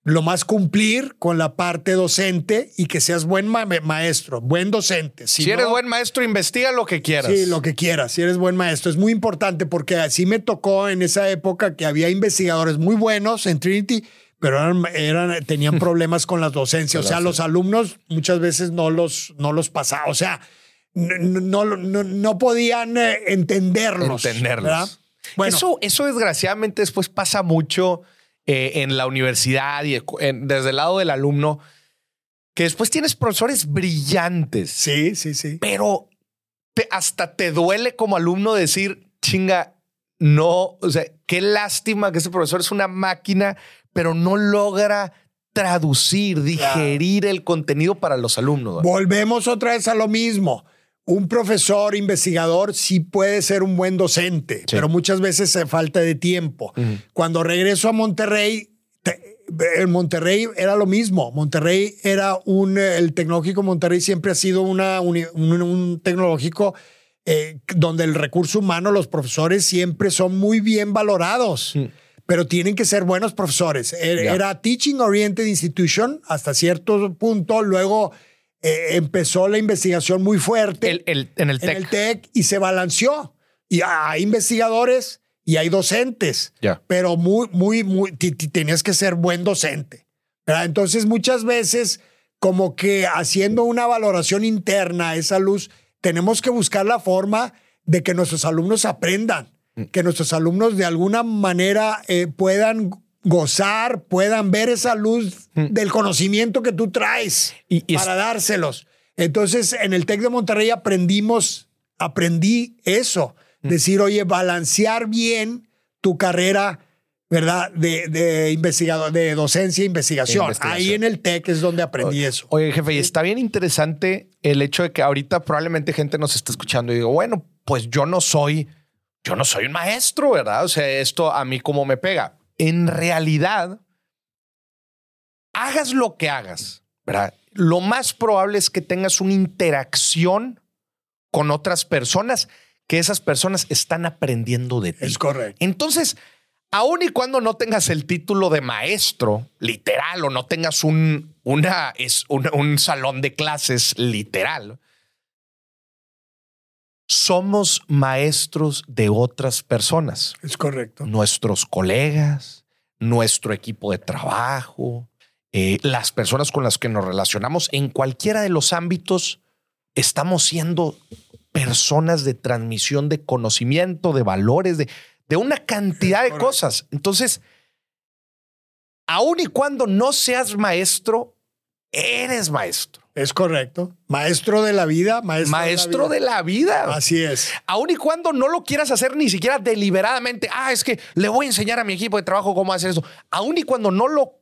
Lo más cumplir con la parte docente y que seas buen ma- maestro, buen docente. Si, eres no- buen maestro, investiga lo que quieras. Sí, lo que quieras, si eres buen maestro. Es muy importante porque así me tocó en esa época que había investigadores muy buenos en Trinity, pero eran, eran- tenían problemas con las docencias. O sea, los alumnos muchas veces no los, no los pasaban. O sea, no, no, no, podían eh, entenderlos. entenderlos. ¿verdad? Bueno, Eso, eso desgraciadamente después pasa mucho eh, en la universidad y en- desde el lado del alumno, que después tienes profesores brillantes, sí, sí, sí. pero te- hasta te duele como alumno decir, chinga, no, o sea, qué lástima que ese profesor es una máquina, pero no logra traducir, digerir el contenido para los alumnos. Volvemos otra vez a lo mismo. Un profesor investigador sí puede ser un buen docente, pero muchas veces se falta de tiempo. Cuando regreso a Monterrey, en Monterrey era lo mismo. Monterrey era un, el tecnológico Monterrey siempre ha sido una, un, tecnológico eh, donde el recurso humano, los profesores siempre son muy bien valorados. Pero tienen que ser buenos profesores. Er, era Teaching Oriented Institution hasta cierto punto. Luego eh, empezó la investigación muy fuerte en el TEC y se balanceó. Y hay investigadores y hay docentes, pero muy, muy, muy, tenías que ser buen docente. Entonces, muchas veces, como que haciendo una valoración interna a esa luz, tenemos que buscar la forma de que nuestros alumnos aprendan, mm. que nuestros alumnos de alguna manera eh, puedan gozar, puedan ver esa luz mm. del conocimiento que tú traes para dárselos. Entonces, en el TEC de Monterrey aprendimos, aprendí eso Decir, oye, balancear bien tu carrera, ¿verdad? De, de investigador, de docencia e investigación. Ahí en el TEC es donde aprendí eso. Oye, jefe, y está bien interesante el hecho de que ahorita probablemente gente nos está escuchando y digo, bueno, pues yo no soy, yo no soy un maestro, ¿verdad? O sea, esto a mí como me pega. En realidad, hagas lo que hagas, ¿verdad? Lo más probable es que tengas una interacción con otras personas que esas personas están aprendiendo de ti. Es correcto. Entonces, aun y cuando no tengas el título de maestro literal o no tengas un, una, es un, salón de clases literal, somos maestros de otras personas. Es correcto. Nuestros colegas, nuestro equipo de trabajo, eh, las personas con las que nos relacionamos en cualquiera de los ámbitos, estamos siendo personas de transmisión de conocimiento, de valores, de, de una cantidad de cosas. Entonces, aun y cuando no seas maestro, eres maestro. Es correcto. Maestro de la vida, maestro, de, la vida. Así es. Aun y cuando no lo quieras hacer ni siquiera deliberadamente, ah, es que le voy a enseñar a mi equipo de trabajo cómo hacer eso. Aun y cuando no lo,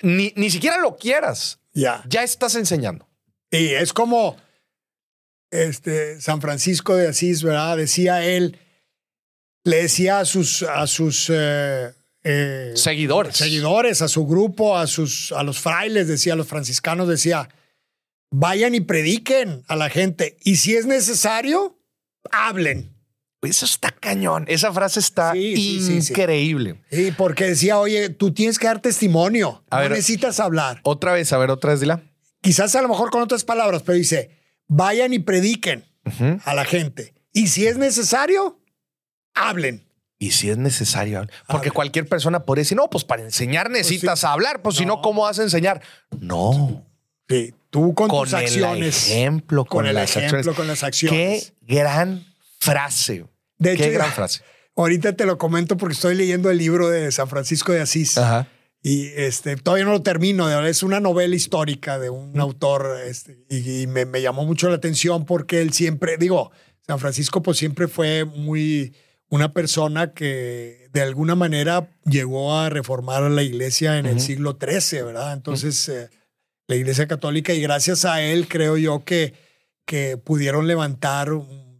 ni, ni siquiera lo quieras, ya. ya estás enseñando. Y es como, este, San Francisco de Asís, ¿verdad? Decía él, le decía a sus, a sus eh, eh, seguidores. seguidores, a su grupo, a, sus, a los frailes, decía, a los franciscanos, decía, vayan y prediquen a la gente. Y si es necesario, hablen. Eso está cañón. Esa frase está increíble. Sí, porque decía, oye, tú tienes que dar testimonio. no necesitas hablar. Otra vez, a ver, otra vez, dila. Quizás a lo mejor con otras palabras, pero dice, vayan y prediquen a la gente. Y si es necesario, hablen. Y si es necesario, porque cualquier persona podría decir, no, pues para enseñar pues necesitas hablar, pues si no, ¿cómo vas a enseñar? No. Sí, tú con, tus acciones. ejemplo, con, el las ejemplo, acciones. con las acciones. Qué gran frase. De hecho, Qué gran frase. Ahorita te lo comento porque estoy leyendo el libro de San Francisco de Asís. Ajá. Y este, todavía no lo termino, es una novela histórica de un autor este, y, me, me, llamó mucho la atención porque él siempre, digo, San Francisco pues siempre fue muy una persona que de alguna manera llegó a reformar la iglesia en el siglo XIII, ¿verdad? Entonces, eh, la iglesia católica y gracias a él creo yo que, que pudieron levantar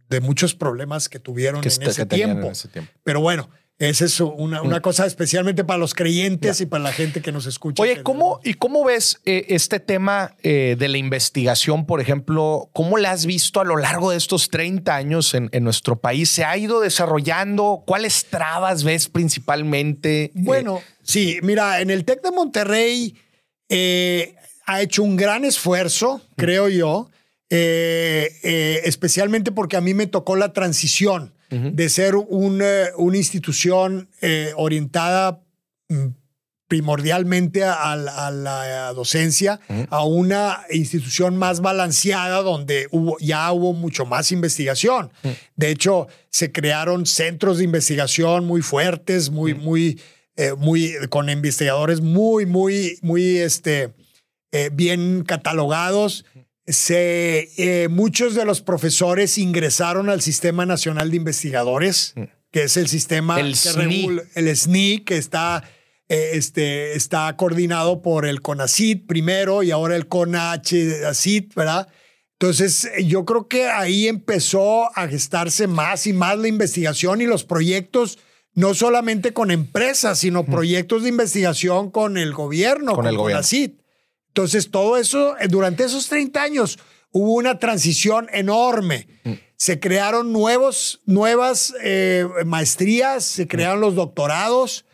de muchos problemas que tuvieron en, ese tiempo. en ese tiempo. Pero bueno, esa es una, una, mm. cosa especialmente para los creyentes y para la gente que nos escucha. Oye, ¿cómo, ¿y cómo ves eh, este tema eh, de la investigación, por ejemplo? ¿Cómo la has visto a lo largo de estos 30 años en, en nuestro país? ¿Se ha ido desarrollando? ¿Cuáles trabas ves principalmente? Bueno, sí, mira, en el TEC de Monterrey eh, ha hecho un gran esfuerzo, creo yo, especialmente porque a mí me tocó la transición de ser una, una institución eh, orientada mm, primordialmente a, la docencia, a una institución más balanceada donde hubo, ya hubo mucho más investigación. De hecho, se crearon centros de investigación muy fuertes, muy, muy, eh, muy, con investigadores muy, muy, muy este, eh, bien catalogados se, eh, muchos de los profesores ingresaron al Sistema Nacional de Investigadores, mm. que es el sistema El que SNI. regula- el SNI, que está, eh, este, está coordinado por el CONACIT primero y ahora el CONACIT, ¿verdad? Entonces, yo creo que ahí empezó a gestarse más y más la investigación y los proyectos, no solamente con empresas, sino proyectos de investigación con el gobierno, Con el gobierno. Entonces, todo eso, eh, durante esos 30 años, hubo una transición enorme. Se crearon nuevos, nuevas eh, maestrías, se crearon los doctorados.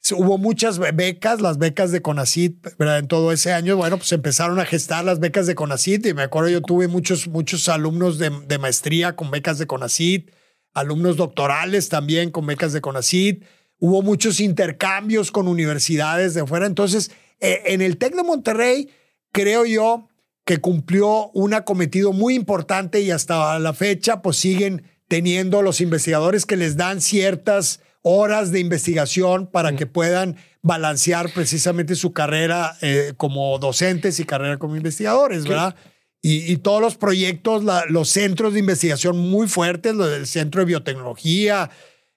Se- Hubo muchas be- becas, las becas de CONACIT, ¿verdad? En todo ese año, bueno, pues empezaron a gestar las becas de CONACIT y me acuerdo yo tuve muchos, muchos alumnos de, de maestría con becas de CONACIT, alumnos doctorales también con becas de CONACIT. Hubo muchos intercambios con universidades de afuera. Entonces, eh, en el TEC de Monterrey, creo yo que cumplió un acometido muy importante y hasta la fecha, pues siguen teniendo los investigadores que les dan ciertas horas de investigación para que puedan balancear precisamente su carrera eh, como docentes y carrera como investigadores, ¿verdad? Y, y todos los proyectos, la- los centros de investigación muy fuertes, del Centro de Biotecnología,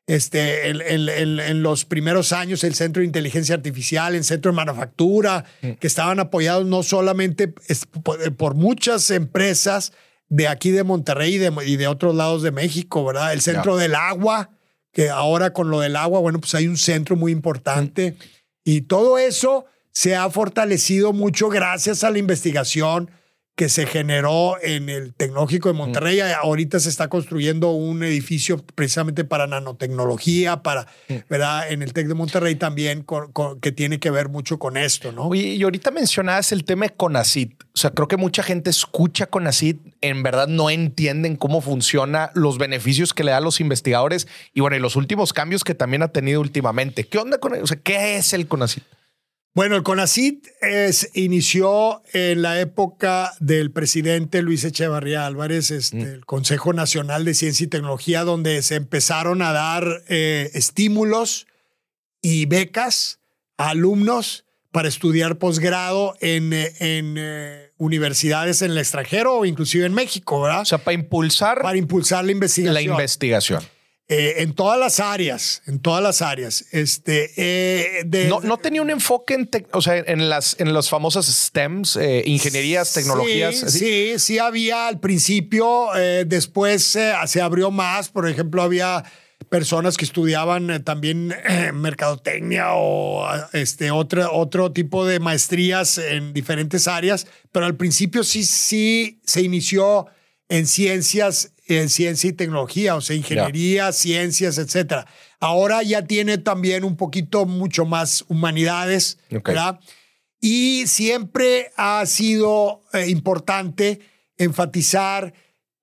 este, el- el- en los primeros años el Centro de Inteligencia Artificial, el Centro de Manufactura, que estaban apoyados no solamente es- por, muchas empresas de aquí de Monterrey y de, y de otros lados de México, ¿verdad? El Centro del Agua, que ahora con lo del agua, bueno, pues hay un centro muy importante. Y todo eso se ha fortalecido mucho gracias a la investigación que se generó en el Tecnológico de Monterrey. Ahorita se está construyendo un edificio precisamente para nanotecnología, para, ¿verdad? En el TEC de Monterrey también, con- con- que tiene que ver mucho con esto, ¿no? Oye, y ahorita mencionabas el tema de CONACIT. O sea, creo que mucha gente escucha CONACIT, en verdad no entienden cómo funciona, los beneficios que le da a los investigadores y bueno, y los últimos cambios que también ha tenido últimamente. ¿Qué onda con O sea, ¿qué es el CONACIT? Bueno, el CONACIT es, inició en la época del presidente Luis Echevarría Álvarez, este, el Consejo Nacional de Ciencia y Tecnología, donde se empezaron a dar eh, estímulos y becas a alumnos para estudiar posgrado en, en eh, universidades en el extranjero o inclusive en México, ¿verdad? O sea, para impulsar para impulsar la investigación. la investigación. Eh, en todas las áreas, en todas las áreas. Este, eh, de- No, no tenía un enfoque en, o sea, en las, en las famosas STEMs, eh, ingenierías, tecnologías. Sí, así. sí, sí había al principio, eh, después se abrió más, por ejemplo, había personas que estudiaban también mercadotecnia o este, otro, otro tipo de maestrías en diferentes áreas, pero al principio sí, sí se inició en ciencias, en ciencia y tecnología, o sea, ingeniería, ciencias, etcétera. Ahora ya tiene también un poquito mucho más humanidades. ¿verdad? Y siempre ha sido eh, importante enfatizar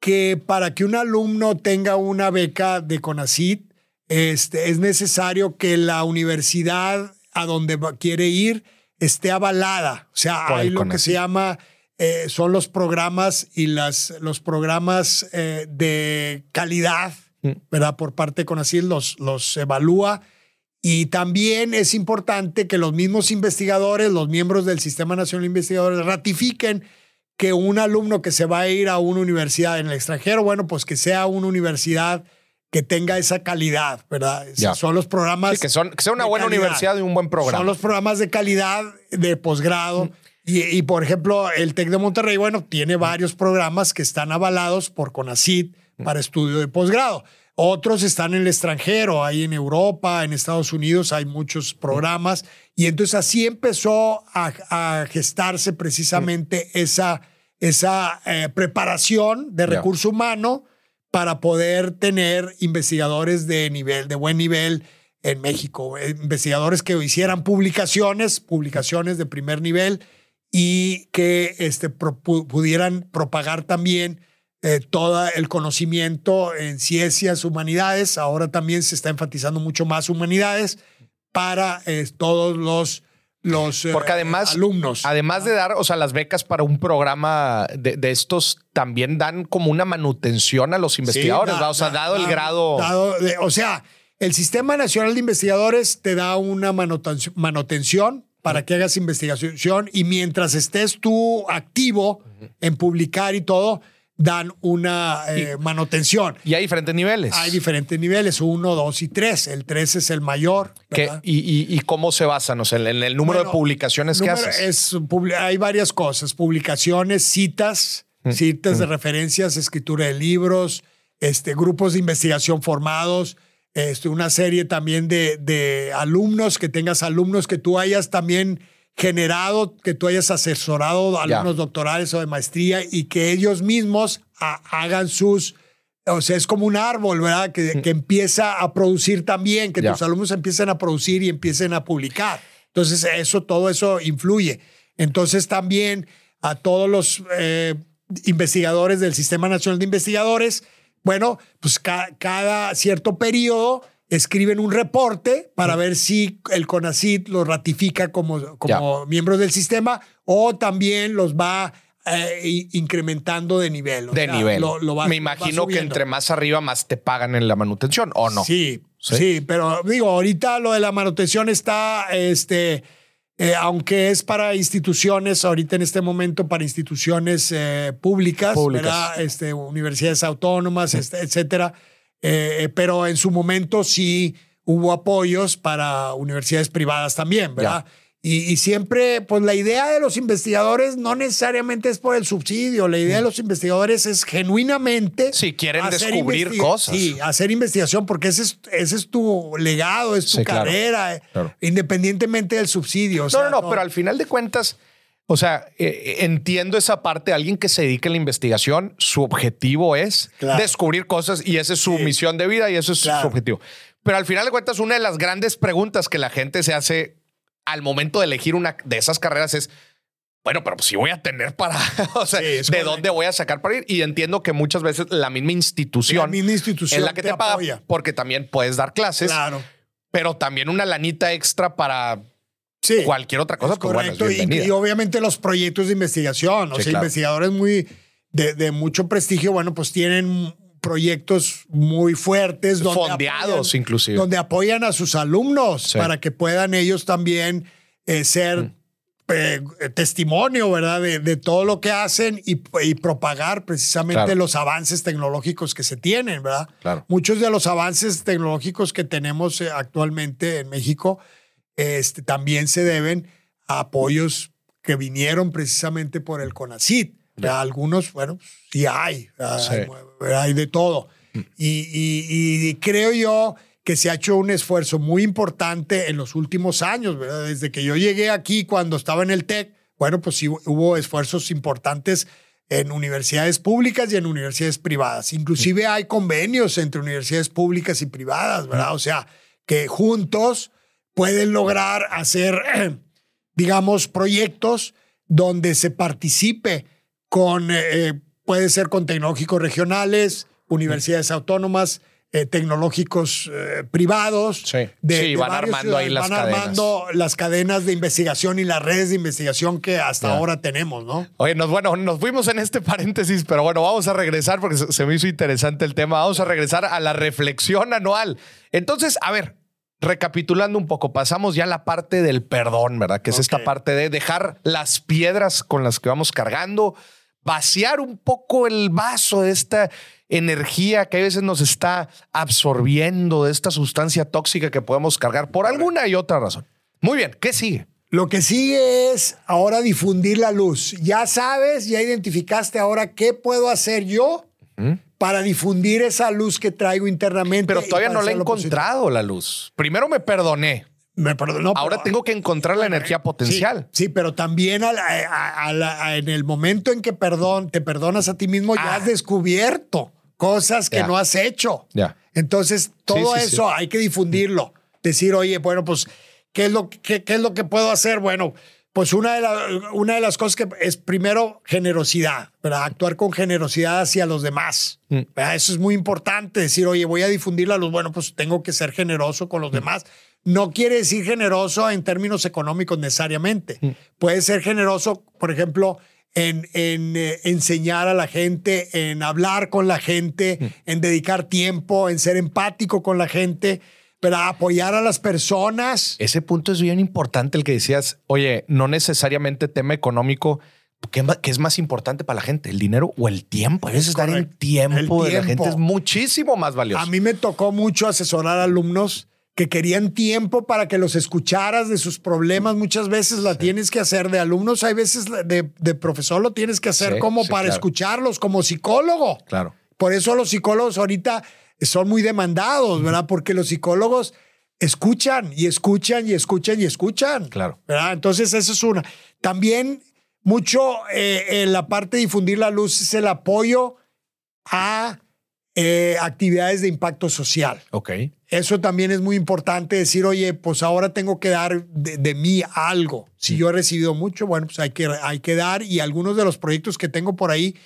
que para que un alumno tenga una beca de CONACIT, este, es necesario que la universidad a donde quiere ir esté avalada. O sea, Por hay lo que se llama, eh, son los programas y las, los programas eh, de calidad, Mm. ¿verdad? Por parte de CONACYT los, los evalúa. Y también es importante que los mismos investigadores, los miembros del Sistema Nacional de Investigadores, ratifiquen que un alumno que se va a ir a una universidad en el extranjero, bueno, pues que sea una universidad que tenga esa calidad, ¿verdad? Son los programas. Sí, que, son, que sea una buena calidad. universidad y un buen programa. Son los programas de calidad de posgrado. Y, y, por ejemplo, el TEC de Monterrey, bueno, tiene varios programas que están avalados por CONACIT para estudio de posgrado. Otros están en el extranjero, ahí en Europa, en Estados Unidos hay muchos programas. Y entonces así empezó a, a gestarse precisamente esa, esa eh, preparación de recurso humano para poder tener investigadores de nivel, de buen nivel en México. Eh, Investigadores que hicieran publicaciones, publicaciones de primer nivel y que este, pro- pudieran propagar también eh, todo el conocimiento en ciencias, humanidades. Ahora también se está enfatizando mucho más humanidades para eh, todos los, los eh, Porque además, alumnos. además de dar, o sea, las becas para un programa de, de estos también dan como una manutención a los investigadores. O sea, da- dado el grado. dado de- o sea, el Sistema Nacional de Investigadores te da una manutenci- manutención para que hagas investigación y mientras estés tú activo en publicar y todo, dan una eh, manutención. Y hay diferentes niveles. Hay diferentes niveles, uno, dos y tres. El tres es el mayor. ¿Qué- y, y- y cómo se basan? O sea, en el número de publicaciones que haces. es hay varias cosas, publicaciones, citas, Mm. citas de referencias, escritura de libros, este, grupos de investigación formados, este, una serie también de, de alumnos, que tengas alumnos que tú hayas también generado, que tú hayas asesorado alumnos doctorales o de maestría y que ellos mismos ha- hagan sus... O sea, es como un árbol, ¿verdad? Que, que empieza a producir también, que Mm. Tus alumnos empiecen a producir y empiecen a publicar. Entonces, eso, todo eso influye. Entonces, también a todos los eh, investigadores del Sistema Nacional de Investigadores, bueno, pues ca- cada cierto periodo escriben un reporte para ver si el CONACIT los ratifica como, como miembros del sistema o también los va eh, incrementando de nivel. o de sea, nivel. lo- lo va- Me va imagino que entre más arriba, más te pagan en la manutención, ¿o no? Sí, Sí. sí, pero digo, ahorita lo de la manutención está, este, eh, aunque es para instituciones, ahorita en este momento para instituciones eh, públicas, Públicas. Este, universidades autónomas, este, etcétera. Eh, eh, pero en su momento sí hubo apoyos para universidades privadas también, ¿verdad? Y, y siempre, pues la idea de los investigadores no necesariamente es por el subsidio, la idea de los investigadores es genuinamente... Sí, quieren descubrir cosas. Sí, hacer investigación, porque ese es, ese es tu legado, es tu Sí, carrera, eh, Claro. independientemente del subsidio. o No, sea, no, no, pero al final de cuentas, o sea, eh, entiendo esa parte. Alguien que se dedique a la investigación, su objetivo es Claro. descubrir cosas y esa es su Sí. misión de vida y eso es su objetivo. Pero al final de cuentas, una de las grandes preguntas que la gente se hace al momento de elegir una de esas carreras es, bueno, pero si voy a tener para, o sea, Sí, ¿de correcto. dónde voy a sacar para ir? Y entiendo que muchas veces la misma institución, La misma institución es la que te, te paga apoya. porque también puedes dar clases, Claro. pero también una lanita extra para Sí. cualquier otra cosa, Es pues bueno, correcto. y, obviamente los proyectos de investigación, o Sí, sea, claro. investigadores muy de, de mucho prestigio, bueno, pues tienen proyectos muy fuertes donde Fondeados, apoyan- inclusive. donde apoyan a sus alumnos Sí. para que puedan ellos también eh, ser Mm. eh, testimonio, ¿verdad? De, de todo lo que hacen y, y propagar precisamente Claro. los avances tecnológicos que se tienen, ¿verdad? Claro. Muchos de los avances tecnológicos que tenemos eh, actualmente en México este, también se deben a apoyos que vinieron precisamente por el CONACIT. ¿Verdad? Algunos, bueno, sí hay, hay, hay de todo. Y, y- y creo yo que se ha hecho un esfuerzo muy importante en los últimos años, ¿verdad? Desde que yo llegué aquí cuando estaba en el TEC, bueno, pues sí hubo esfuerzos importantes en universidades públicas y en universidades privadas. Inclusive hay convenios entre universidades públicas y privadas, ¿verdad? O sea, que juntos pueden lograr hacer, digamos, proyectos donde se participe con, eh, puede ser con tecnológicos regionales, universidades autónomas, eh, tecnológicos eh, privados. Sí. Sí, van armando ahí las van cadenas. armando las cadenas de investigación y las redes de investigación que hasta ahora tenemos, ¿no? Oye, nos, bueno, nos fuimos en este paréntesis, pero bueno, vamos a regresar porque se, se me hizo interesante el tema. Vamos a regresar a la reflexión anual. Entonces, a ver, recapitulando un poco, pasamos ya a la parte del perdón, ¿verdad? Que es esta parte de dejar las piedras con las que vamos cargando, vaciar un poco el vaso de esta energía que a veces nos está absorbiendo, de esta sustancia tóxica que podemos cargar por alguna y otra razón. Muy bien, ¿qué sigue? Lo que sigue es ahora difundir la luz. Ya sabes, ya identificaste ahora qué puedo hacer yo para difundir esa luz que traigo internamente. Pero todavía no la he positivo. encontrado la luz. Primero me perdoné. Me perdonó. Ahora pero- tengo que encontrar la energía potencial. Sí, sí, pero también a la- a- a la- a- en el momento en que perdón, te perdonas a ti mismo, ya Ah. has descubierto cosas que no has hecho. Ya. Entonces, todo sí, eso hay que difundirlo. Decir, oye, bueno, pues, ¿qué es lo, qué, qué es lo que puedo hacer? Bueno, pues una de, la- una de las cosas que es primero generosidad, ¿verdad? Actuar con generosidad hacia los demás. Mm. ¿verdad? Eso es muy importante. Decir, oye, voy a difundir la luz. Bueno, pues tengo que ser generoso con los Mm. demás. No quiere decir generoso en términos económicos necesariamente. Mm. Puede ser generoso, por ejemplo, en, en, eh, enseñar a la gente, en hablar con la gente, en dedicar tiempo, en ser empático con la gente, para apoyar a las personas. Ese punto es bien importante el que decías, oye, no necesariamente tema económico. ¿qué, es más importante para la gente? ¿El dinero o el tiempo? A veces dar correcto. tiempo, El de la gente tiempo. es muchísimo más valioso. A mí me tocó mucho asesorar alumnos que querían tiempo para que los escucharas de sus problemas. Muchas veces la tienes que hacer de alumnos, hay veces de, de profesor lo tienes que hacer Sí, como sí, para claro. escucharlos, como psicólogo. Claro. Por eso los psicólogos ahorita son muy demandados, ¿verdad? Porque los psicólogos escuchan y escuchan y escuchan y escuchan. Claro. ¿verdad? Entonces, eso es una. También mucho eh, en la parte de difundir la luz es el apoyo a eh, actividades de impacto social. Ok. Eso también es muy importante decir, oye, pues ahora tengo que dar de, de mí algo. Si yo he recibido mucho, bueno, pues hay que, hay que dar y algunos de los proyectos que tengo por ahí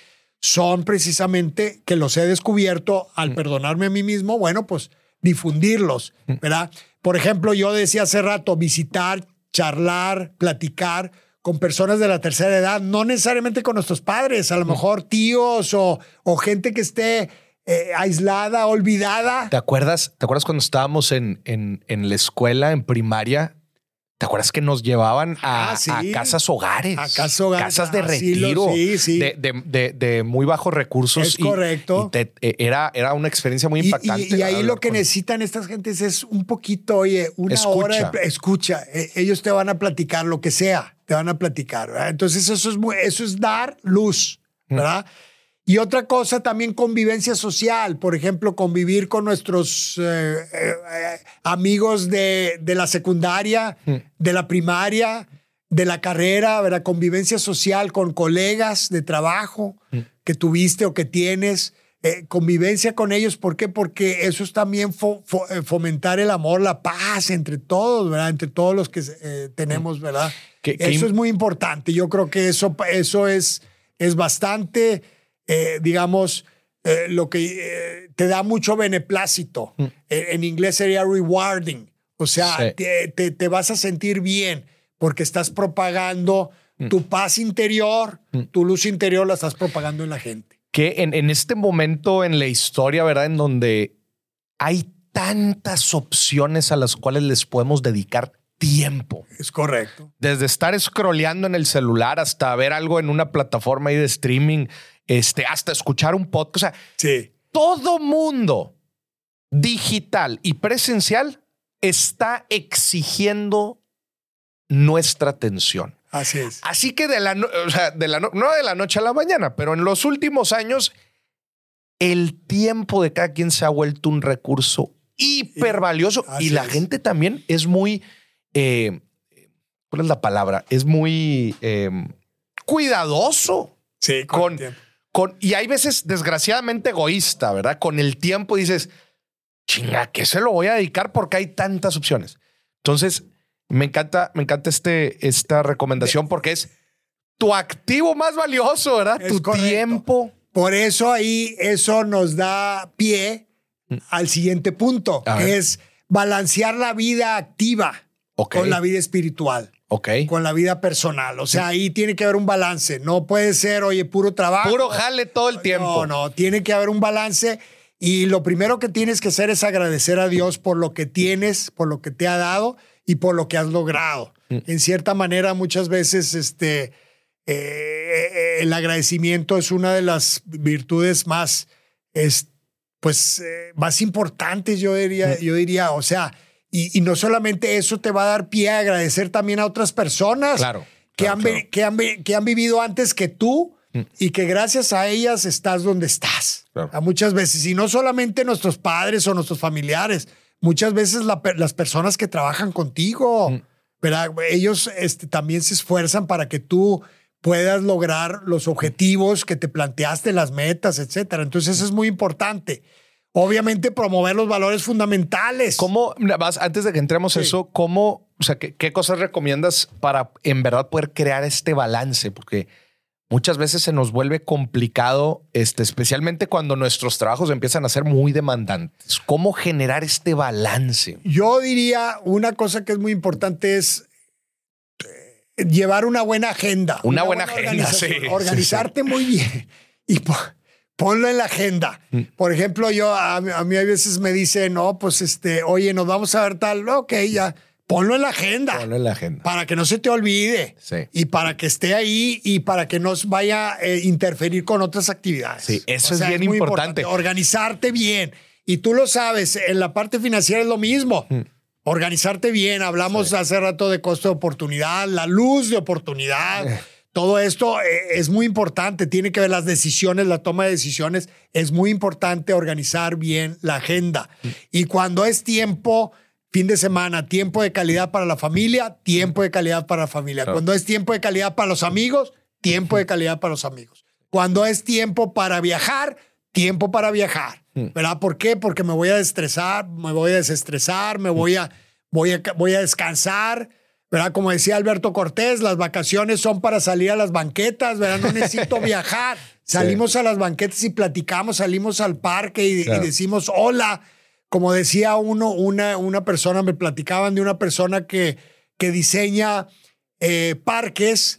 son precisamente que los he descubierto al perdonarme a mí mismo, bueno, pues difundirlos, ¿verdad? Por ejemplo, yo decía hace rato, visitar, charlar, platicar con personas de la tercera edad, no necesariamente con nuestros padres, a lo mejor tíos o, o gente que esté eh, aislada, olvidada. ¿Te acuerdas, ¿Te acuerdas cuando estábamos en, en, en la escuela, en primaria? ¿Te acuerdas que nos llevaban a, Ah, sí. a casas hogares? A casas hogares, Casas de asilos, retiro. sí, sí. De, de- de- de muy bajos recursos. Es y- correcto. y te- eh, era, era una experiencia muy impactante. Y, y ahí lo que necesitan estas gentes es un poquito, oye, una Escucha. hora de escucha. Eh, ellos te van a platicar lo que sea, te van a platicar. ¿verdad? Entonces eso es muy, eso es dar luz, ¿verdad? Y otra cosa también convivencia social, por ejemplo, convivir con nuestros eh, eh, amigos de, de la secundaria, de la primaria, de la carrera, ¿verdad? Convivencia social con colegas de trabajo que tuviste o que tienes. eh, convivencia con ellos, ¿por qué? Porque eso es también fo- fo- eh, fomentar el amor, la paz entre todos, ¿verdad? Entre todos los que eh, tenemos, ¿verdad? Que- que eso es muy importante. Yo creo que eso, eso es, es bastante, eh, digamos, eh, lo que eh, te da mucho beneplácito. Mm. En inglés sería rewarding. O sea, Sí. te, te- te vas a sentir bien porque estás propagando Mm. tu paz interior, tu luz interior la estás propagando en la gente. que en, en este momento en la historia, ¿verdad? En donde hay tantas opciones a las cuales les podemos dedicar tiempo. Es correcto. Desde estar scrolleando en el celular hasta ver algo en una plataforma ahí de streaming, este, hasta escuchar un podcast. O sea, Sí. todo mundo digital y presencial está exigiendo nuestra atención. Así es. Así que de la, no- o sea, de la no, de la noche a la mañana, pero en los últimos años, el tiempo de cada quien se ha vuelto un recurso hiper valioso Así y la es. gente también es muy, eh, ¿cuál es la palabra? Es muy eh, cuidadoso Sí, con, el tiempo. Con, y hay veces desgraciadamente egoísta, ¿verdad? Con el tiempo dices, chinga, ¿qué se lo voy a dedicar? Porque hay tantas opciones. Entonces, me encanta, me encanta este, esta recomendación porque es tu activo más valioso, ¿verdad? Es tu correcto. tiempo. Por eso ahí eso nos da pie al siguiente punto, Mm. Que es balancear la vida activa con la vida espiritual, Ok. con la vida personal. O sea, ahí tiene que haber un balance. No puede ser, oye, puro trabajo. Puro jale todo el tiempo. No, no, tiene que haber un balance. Y lo primero que tienes que hacer es agradecer a Dios por lo que tienes, por lo que te ha dado y por lo que has logrado. Mm. En cierta manera, muchas veces este, eh, el agradecimiento es una de las virtudes más, es, pues, eh, más importantes, yo diría, Mm. yo diría. O sea, y, y no solamente eso te va a dar pie a agradecer también a otras personas Claro, que, claro, han, claro. que, han, que han vivido antes que tú y que gracias a ellas estás donde estás. A muchas veces, y no solamente nuestros padres o nuestros familiares, muchas veces la las personas que trabajan contigo, ¿verdad? Ellos este, también se esfuerzan para que tú puedas lograr los objetivos que te planteaste, las metas, etcétera. Entonces, eso es muy importante. Obviamente, promover los valores fundamentales. ¿Cómo, vas, antes de que entremos Sí. eso, cómo, o sea, ¿qué, qué cosas recomiendas para en verdad poder crear este balance? Porque muchas veces se nos vuelve complicado, este, especialmente cuando nuestros trabajos empiezan a ser muy demandantes. ¿Cómo generar este balance? Yo diría una cosa que es muy importante es eh, llevar una buena agenda. Una buena agenda, sí, sí, Organizarte muy bien y ponlo en la agenda. Mm. Por ejemplo, yo a, mí- a mí a veces me dicen, no, pues este, oye, nos vamos a ver tal, ok, ya. ponlo en la agenda. Ponlo en la agenda. Para que no se te olvide. Sí. Y para que esté ahí y para que no vaya a eh, interferir con otras actividades. Sí, eso es bien muy importante. Organizarte bien. Y tú lo sabes, en la parte financiera es lo mismo. Mm. Organizarte bien. Hablamos hace rato de costo de oportunidad, la luz de oportunidad. Todo esto eh, es muy importante. Tiene que ver las decisiones, la toma de decisiones. Es muy importante organizar bien la agenda. Y cuando es tiempo fin de semana, tiempo de calidad para la familia, tiempo de calidad para la familia. Cuando es tiempo de calidad para los amigos, tiempo de calidad para los amigos. Cuando es tiempo para viajar, tiempo para viajar. ¿Verdad? ¿Por qué? Porque me voy a estresar, me voy a desestresar, me voy a, voy a, voy a descansar. ¿Verdad? Como decía Alberto Cortés, las vacaciones son para salir a las banquetas, ¿verdad? No necesito viajar. Salimos a las banquetas y platicamos, salimos al parque y, Claro. y decimos hola como decía uno, una, una persona, me platicaban de una persona que, que diseña eh, parques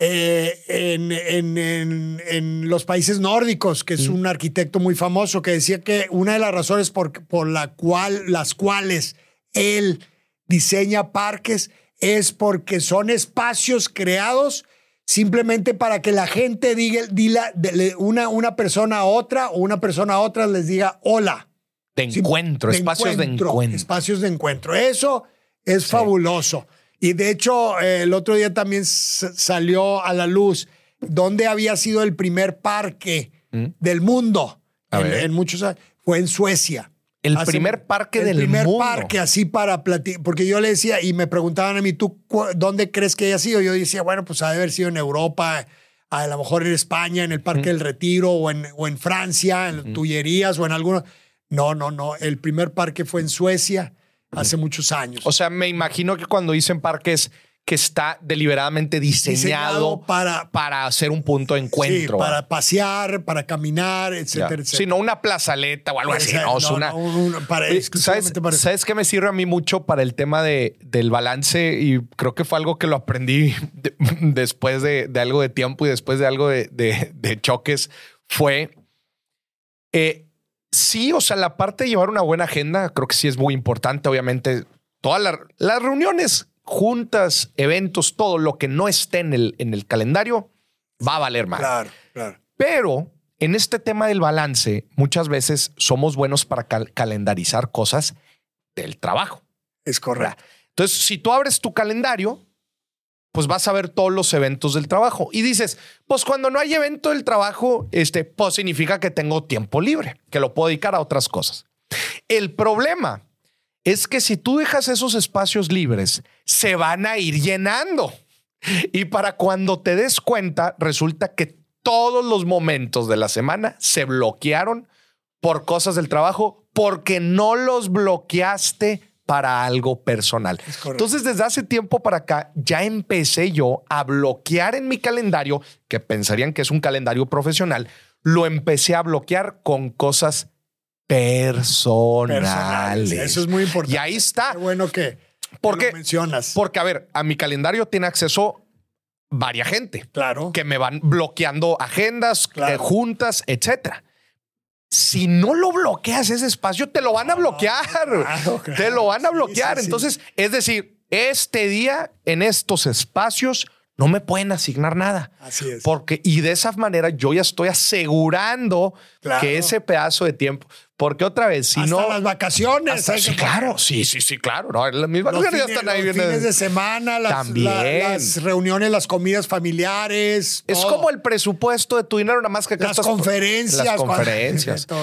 eh, en, en- en- en los países nórdicos, que es un arquitecto muy famoso, que decía que una de las razones por, por la cual, las cuales él diseña parques es porque son espacios creados simplemente para que la gente diga, dila- de- una, una persona a otra o una persona a otra les diga hola. De Sí, encuentro, espacios de encuentro. Espacios de encuentro. Eso es fabuloso. Y de hecho, eh, el otro día también salió a la luz donde había sido el primer parque del mundo Mm. En, muchos. Fue en Suecia. El primer parque el del primer mundo. parque así para platicar. Porque yo le decía, y me preguntaban a mí, ¿tú dónde crees que haya sido? Yo decía, bueno, pues ha de haber sido en Europa, a lo mejor en España, en el Parque del Retiro, o en, o en Francia, en Tullerías, o en algunos. No, no, no. El primer parque fue en Suecia hace muchos años. O sea, me imagino que cuando dicen parques que está deliberadamente diseñado, Diseñado para- para hacer un punto de encuentro. Sí, para pasear, para caminar, etcétera, Sí, etcétera. no una plazaleta o algo así. No, es no, una. no, para- ¿Sabes, para. ¿Sabes qué me sirve a mí mucho para el tema de, del balance? Y creo que fue algo que lo aprendí de- después de, de algo de tiempo y después de algo de, de- choques. Fue. eh, sí, o sea, la parte de llevar una buena agenda, creo que sí es muy importante. Obviamente, todas las reuniones, juntas, eventos, todo lo que no esté en el, en el calendario va a valer más. Claro, claro. Pero en este tema del balance, muchas veces somos buenos para cal- calendarizar cosas del trabajo. Es correcto. Entonces, si tú abres tu calendario, pues vas a ver todos los eventos del trabajo y dices, pues cuando no hay evento del trabajo, este, pues significa que tengo tiempo libre, que lo puedo dedicar a otras cosas. El problema es que si tú dejas esos espacios libres, se van a ir llenando. Y para cuando te des cuenta, resulta que todos los momentos de la semana se bloquearon por cosas del trabajo porque no los bloqueaste para algo personal. Entonces, desde hace tiempo para acá, ya empecé yo a bloquear en mi calendario, que pensarían que es un calendario profesional, lo empecé a bloquear con cosas personales. Personales. Eso es muy importante. Y ahí está. Qué bueno que, que ¿Por lo mencionas. Porque, a ver, a mi calendario tiene acceso varia gente claro. que me van bloqueando agendas, Claro. eh, juntas, etcétera. Si no lo bloqueas ese espacio, te lo van a bloquear. claro, claro. Te lo van a bloquear. sí, sí. Entonces, es decir, este día en estos espacios no me pueden asignar nada. Así es. Porque, y de esa manera yo ya estoy asegurando Claro. que ese pedazo de tiempo, porque otra vez, si Hasta no. las vacaciones. hasta- sí, que claro, sí, sí, sí, claro. No, vacaciones ya fines, están ahí los fines de semana, las, También. la- las reuniones, las comidas familiares. Es todo. como el presupuesto de tu dinero, nada más que acá las estás- conferencias. Las conferencias.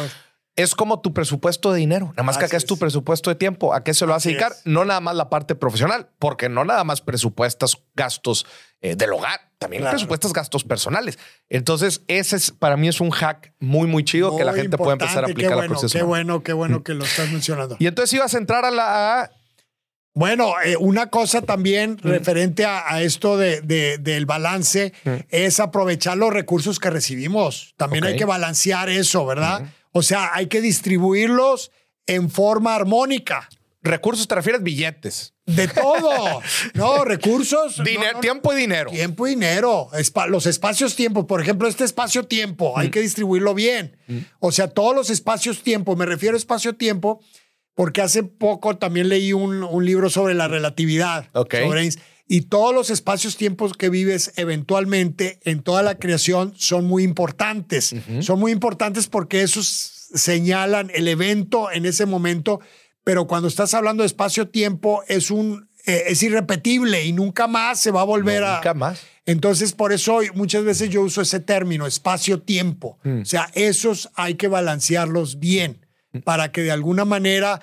Es como tu presupuesto de dinero, nada más que acá es tu es. presupuesto de tiempo. ¿A qué se lo vas a dedicar? es. No nada más la parte profesional, porque no nada más presupuestas gastos eh, del hogar, también Claro. presupuestas gastos personales. Entonces, ese es para mí es un hack muy, muy chido que la gente puede empezar a aplicar Qué bueno, qué bueno, qué bueno que lo estás mencionando. Y entonces ibas a entrar a la. a- Bueno, eh, una cosa también Mm. referente a, a esto de, de- del balance es aprovechar los recursos que recibimos. También hay que balancear eso, ¿verdad? O sea, hay que distribuirlos en forma armónica. Recursos te refieres billetes. De todo, ¿no? Recursos. Diner- no, no, tiempo y dinero. Tiempo y dinero. Espa- los espacios-tiempo. Por ejemplo, este espacio-tiempo Mm. hay que distribuirlo bien. O sea, todos los espacios-tiempo, me refiero a espacio-tiempo, porque hace poco también leí un, un libro sobre la relatividad. Ok. sobre Einstein, y todos los espacios-tiempos que vives eventualmente en toda la creación son muy importantes. Son muy importantes porque esos señalan el evento en ese momento, pero cuando estás hablando de espacio-tiempo es un eh, es irrepetible y nunca más se va a volver a Nunca más. entonces, por eso muchas veces yo uso ese término, espacio-tiempo. Mm. O sea, esos hay que balancearlos bien para que de alguna manera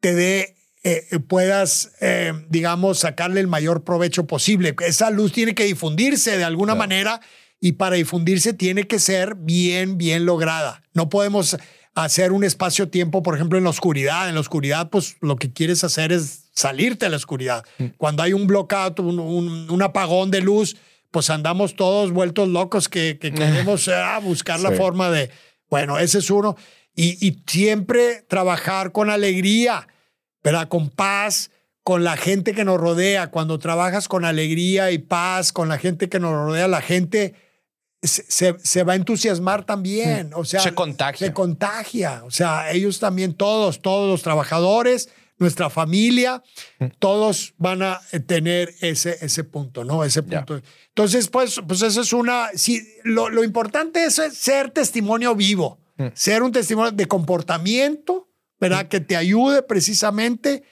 te dé, eh, eh, puedas, eh, digamos, sacarle el mayor provecho posible. Esa luz tiene que difundirse de alguna Claro. manera y para difundirse tiene que ser bien, bien lograda. No podemos hacer un espacio-tiempo, por ejemplo, en la oscuridad. En la oscuridad, pues lo que quieres hacer es salirte a la oscuridad. Mm. Cuando hay un blockout, un, un- un apagón de luz, pues andamos todos vueltos locos que, que queremos ah, buscar la forma de, bueno, ese es uno. Y, y siempre trabajar con alegría, ¿verdad? Con paz, con la gente que nos rodea. Cuando trabajas con alegría y paz, con la gente que nos rodea, la gente se, se- va a entusiasmar también. O sea, Se contagia. Se contagia. O sea, ellos también, todos, todos los trabajadores, nuestra familia, todos van a tener ese, ese punto, ¿no? Ese Ya. punto. Entonces, pues, pues eso es una. Sí, lo, lo importante es ser testimonio vivo, ser un testimonio de comportamiento, ¿verdad? Que te ayude precisamente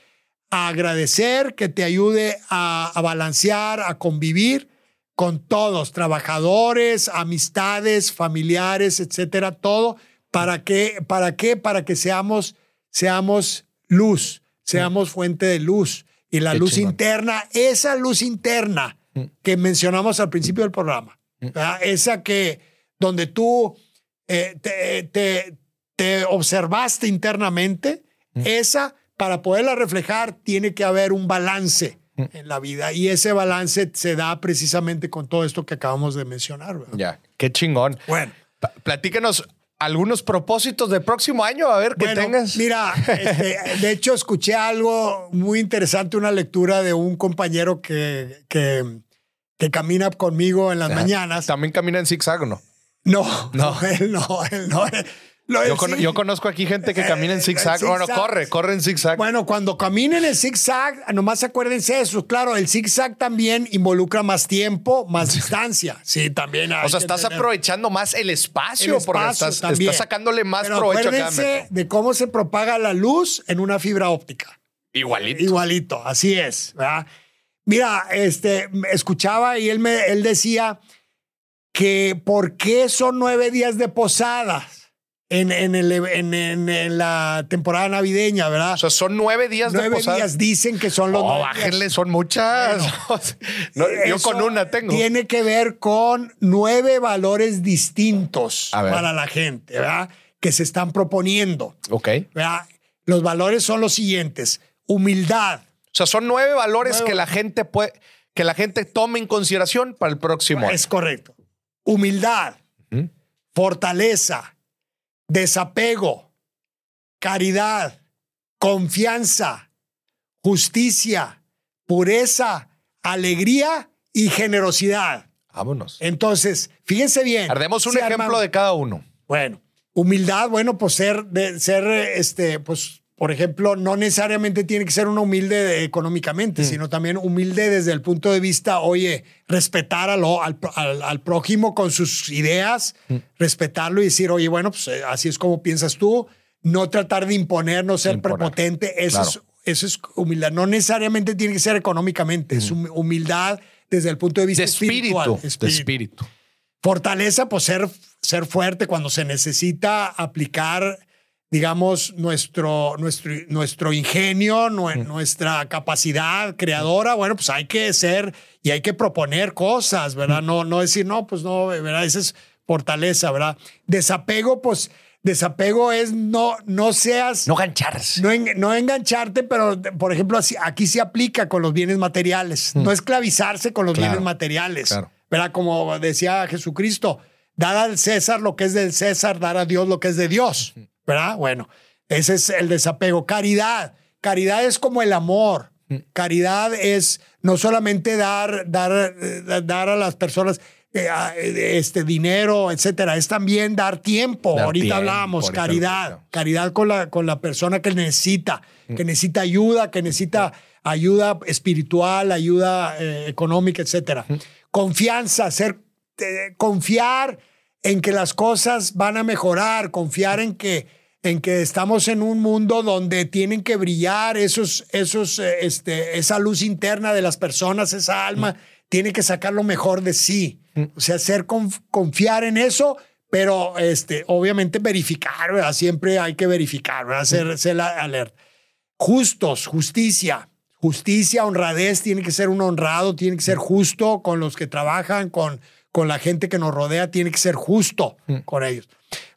a agradecer, que te ayude a, a balancear, a convivir con todos, trabajadores, amistades, familiares, etcétera, todo. ¿Para qué? ¿Para qué? Para que seamos, seamos luz, seamos fuente de luz. Y la Qué luz chingón. interna, esa luz interna que mencionamos al principio del programa, ¿verdad? esa que donde tú eh, te, te- te observaste internamente, esa, para poderla reflejar, tiene que haber un balance en la vida. Y ese balance se da precisamente con todo esto que acabamos de mencionar. ¿verdad? Ya. Qué chingón. Bueno. Pa- Platícanos algunos propósitos del próximo año, a ver que Bueno, tengas. Mira, este, de hecho escuché algo muy interesante, una lectura de un compañero que, que, que camina conmigo en las mañanas. También camina en zigzag, ¿o ¿no? No, No. no, él no, él no. Lo Yo, conozco aquí gente que camina en Eh, zigzag. Bueno, corre, corre en zigzag. Bueno, cuando caminen el zigzag, nomás acuérdense eso. Claro, el zigzag también involucra más tiempo, más distancia. Sí, también. hay o sea, estás tener aprovechando más el espacio, el porque espacio estás, también. estás sacándole más Pero provecho acuérdense de cómo se propaga la luz en una fibra óptica. Igualito. Igualito, así es. ¿verdad? Mira, este, escuchaba y él, me, él decía que por qué son nueve días de posadas en, en, el- en- en- la temporada navideña, ¿verdad? O sea, son nueve días de nueve posada. días dicen que son los Oh, nueve días. bájenle, son muchas. No, yo con una tengo. Tiene que ver con nueve valores distintos para la gente, ¿verdad? Que se están proponiendo. Ok. ¿verdad? Los valores son los siguientes: humildad, O sea, son nueve valores Nueve- que la gente puede, que la gente tome en consideración para el próximo año. Es correcto. Humildad, fortaleza, desapego, caridad, confianza, justicia, pureza, alegría y generosidad. Vámonos. Entonces, fíjense bien. Ardemos un ejemplo de cada uno. Bueno, humildad, bueno, pues ser, de, ser, este, pues, por ejemplo, no necesariamente tiene que ser una humilde de- económicamente, Mm. sino también humilde desde el punto de vista, oye, respetar a lo- al, al- al prójimo con sus ideas, Mm. respetarlo y decir, oye, bueno, pues eh, así es como piensas tú, no tratar de imponer, no ser Imponer. prepotente, eso, Claro. es, eso es humildad. No necesariamente tiene que ser económicamente, es hum- humildad desde el punto de vista Mm. De espíritu. espiritual. De espíritu. Fortaleza, pues ser, ser fuerte cuando se necesita aplicar, digamos, nuestro, nuestro, nuestro ingenio, nue- nuestra capacidad creadora. Bueno, pues hay que ser y hay que proponer cosas, ¿verdad? No, no decir, no, pues no, ¿verdad? Esa es fortaleza, ¿verdad? Desapego, pues desapego es no, no seas... No gancharse. No, en- no engancharte, pero por ejemplo, así- aquí se aplica con los bienes materiales. No esclavizarse con los Claro, bienes materiales. claro. ¿Verdad? Como decía Jesucristo, dar al César lo que es del César, dar a Dios lo que es de Dios. ¿Verdad? Bueno, ese es el desapego. Caridad. Caridad es como el amor. Caridad es no solamente dar, dar, eh, dar a las personas, eh, este dinero, etcétera. Es también dar tiempo. Dar Ahorita hablábamos, caridad. Caridad con la, con la persona que necesita, que necesita ayuda, que necesita ayuda espiritual, ayuda eh, económica, etcétera. Confianza, ser, eh, confiar en que las cosas van a mejorar, confiar en que, en que estamos en un mundo donde tienen que brillar esos, esos, eh, este, esa luz interna de las personas, esa alma, tiene que sacar lo mejor de sí. O sea, ser conf- confiar en eso, pero este, obviamente verificar, ¿verdad? Siempre hay que verificar, ¿verdad? Ser, ser alerta. Justos, justicia. Justicia, honradez, tiene que ser un honrado, tiene que ser justo con los que trabajan, con, con la gente que nos rodea, tiene que ser justo con ellos.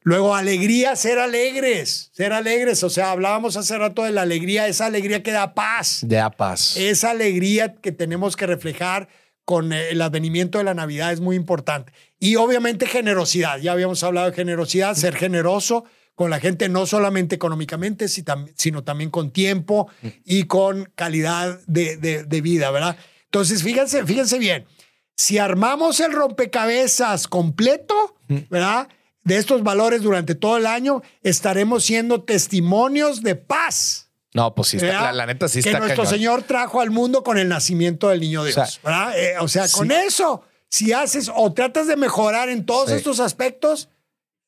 Luego, alegría, ser alegres, ser alegres. O sea, hablábamos hace rato de la alegría, esa alegría que da paz Ya paz. esa alegría que tenemos que reflejar con el advenimiento de la Navidad es muy importante. Y obviamente generosidad. Ya habíamos hablado de generosidad, ser generoso con la gente, no solamente económicamente, sino también con tiempo y con calidad de, de- de vida, ¿verdad? Entonces, fíjense, fíjense bien, si armamos el rompecabezas completo, ¿verdad? De estos valores durante todo el año, estaremos siendo testimonios de paz. No, pues sí, la, la neta sí que está nuestro cañón. Señor trajo al mundo con el nacimiento del niño Dios. O sea, ¿verdad? Eh, o sea, con sí. eso, si haces o tratas de mejorar en todos Sí. estos aspectos,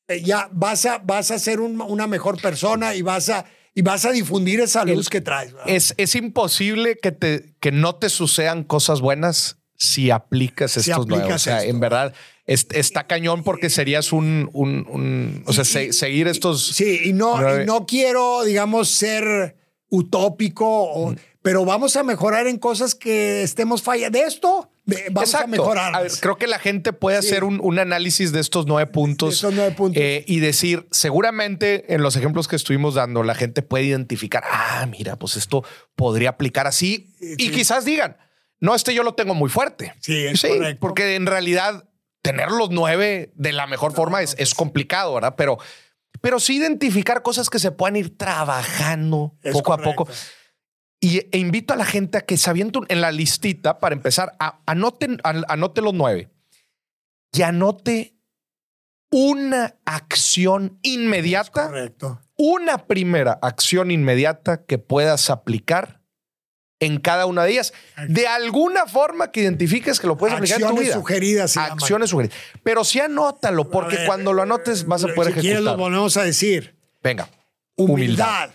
eh, ya vas a, vas a ser un- una mejor persona y vas a, y vas a difundir esa luz que traes. ¿verdad? Es, es imposible que, te, que no te sucedan cosas buenas si aplicas Si estos nuevos. O sea, esto. en verdad es- está cañón porque serías un, un, un- o sea, se- seguir estos. Sí, y no, y no quiero, digamos, ser utópico, o- pero vamos a mejorar en cosas que estemos fallando. De esto, vamos a mejorar. A ver, creo que la gente puede Sí. hacer un, un análisis de estos nueve puntos, De estos nueve puntos. eh, y decir, seguramente en los ejemplos que estuvimos dando, la gente puede identificar, ah, mira, pues esto podría aplicar así. Y quizás digan, no, este yo lo tengo muy fuerte. Sí, es correcto. porque en realidad tener los nueve de la mejor forma es, es complicado, ¿verdad? Pero, pero sí identificar cosas que se puedan ir trabajando Es poco a poco. Y e invito a la gente a que se avienten en la listita para empezar, a, anoten, an- anote los nueve y anote una acción inmediata, Correcto. una primera acción inmediata que puedas aplicar en cada una de ellas. De alguna forma que identifiques que lo puedes aplicar en tu Acciones vida. sugeridas. llaman. Acciones sugeridas. Pero sí anótalo, porque ver, cuando lo anotes vas a si poder quieres lo ejecutar. volvemos a decir. Venga. Humildad,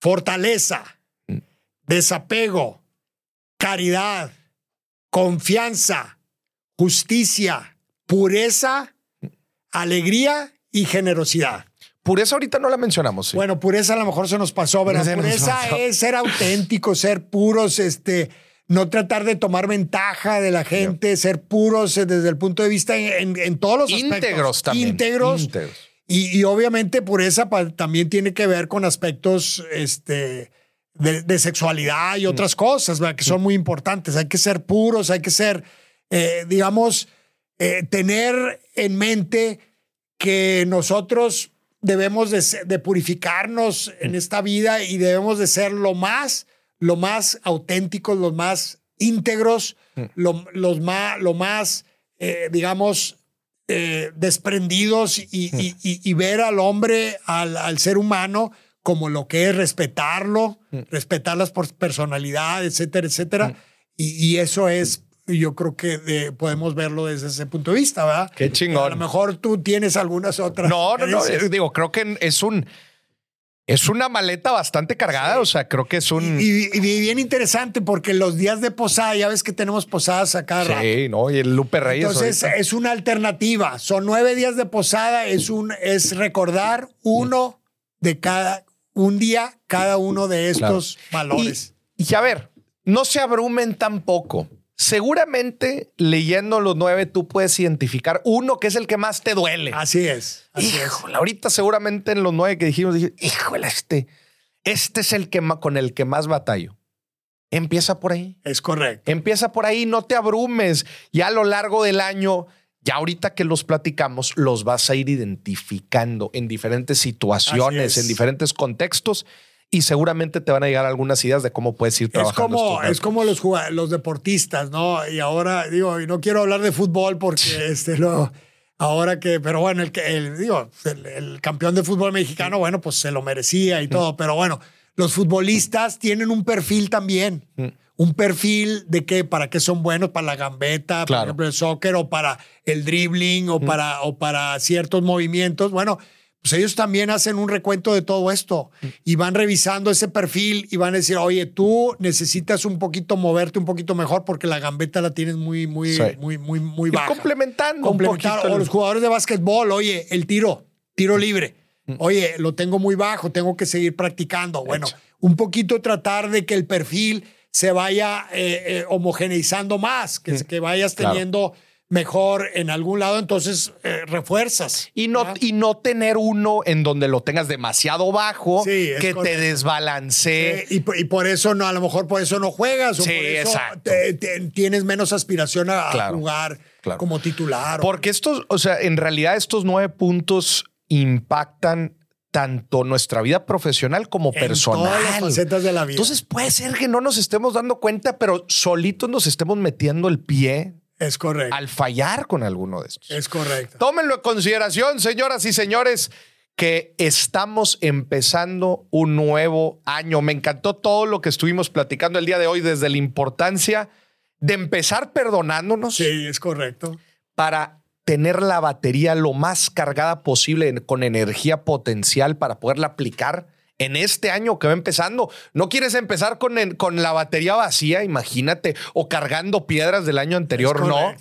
fortaleza, Mm. desapego, caridad, confianza, justicia, pureza, alegría y generosidad. Pureza ahorita no la mencionamos. sí. Bueno, pureza a lo mejor se nos pasó, ¿verdad? Se nos Pureza pasó. es ser auténtico, ser puros, este, no tratar de tomar ventaja de la gente, ser puros eh, desde el punto de vista en, en- en todos los aspectos. Íntegros también. Íntegros. Íntegros. Y, y obviamente pureza pa- también tiene que ver con aspectos este, de, de sexualidad y otras cosas, ¿verdad? que son muy importantes. Hay que ser puros, hay que ser, eh, digamos, eh, tener en mente que nosotros debemos de, purificarnos en esta vida y debemos de ser lo más, lo más auténticos, los más íntegros, lo, los más, lo más, eh, digamos, eh, desprendidos y, y- y- y ver al hombre, al, al ser humano, como lo que es respetarlo, respetar las por- personalidades, etcétera, etcétera. Y eso es, yo creo que podemos verlo desde ese punto de vista, ¿verdad? Qué chingón. A lo mejor tú tienes algunas otras. No, no, no. Digo, creo que es un. Es una maleta bastante cargada. O sea, creo que es un. Y, y bien interesante porque los días de posada, ya ves que tenemos posadas acá. rato. sí, no. Y el Lupe Reyes. Entonces ahorita. es una alternativa. Son nueve días de posada. Es un es recordar uno de cada un día cada uno de estos valores. Y, y a ver, no se abrumen tampoco. Seguramente leyendo los nueve, tú puedes identificar uno que es el que más te duele. Así es. Así es. Híjole, ahorita seguramente en los nueve que dijimos, dije, híjole, este, este es el que con el que más batallo. Empieza por ahí. Es correcto. Empieza por ahí, no te abrumes. Ya a lo largo del año, ya ahorita que los platicamos, los vas a ir identificando en diferentes situaciones, es. en diferentes contextos. Y seguramente te van a llegar algunas ideas de cómo puedes ir Es trabajando. como, estos es como los, los deportistas, ¿no? Y ahora, digo, y no quiero hablar de fútbol porque este, lo, ahora que, pero bueno, el, el, digo, el, el campeón de fútbol mexicano, bueno, pues se lo merecía y todo, pero bueno, los futbolistas tienen un perfil también. Un perfil de qué, para qué son buenos, para la gambeta, por Claro. ejemplo, el soccer, o para el dribbling, o, para, o para ciertos movimientos. Bueno, pues ellos también hacen un recuento de todo esto y van revisando ese perfil y van a decir, oye, tú necesitas un poquito moverte un poquito mejor porque la gambeta la tienes muy, muy, Sí. muy, muy, muy baja. complementando un Complementar. O los jugadores de básquetbol, oye, el tiro, tiro libre. Mm. Oye, lo tengo muy bajo, tengo que seguir practicando. Bueno, un poquito tratar de que el perfil se vaya eh, eh, homogeneizando más, que, que vayas Claro. Mejor en algún lado, entonces eh, refuerzas. Y no, ¿verdad? y no tener uno en donde lo tengas demasiado bajo Sí, que te desbalancee. Y, por- y por eso no, a lo mejor por eso no juegas o Sí, por eso exacto. te- te- tienes menos aspiración a, jugar claro. como titular. o- Porque estos, o sea, en realidad estos nueve puntos impactan tanto nuestra vida profesional como en personal. todas las facetas de la vida. Entonces puede ser que no nos estemos dando cuenta, pero solitos nos estemos metiendo el pie es correcto. al fallar con alguno de estos. Es correcto. Tómenlo en consideración, señoras y señores, que estamos empezando un nuevo año. Me encantó todo lo que estuvimos platicando el día de hoy, desde la importancia de empezar perdonándonos Sí, es correcto. para tener la batería lo más cargada posible con energía potencial para poderla aplicar en este año que va empezando. No quieres empezar con, con la batería vacía, imagínate, o cargando piedras del año anterior, no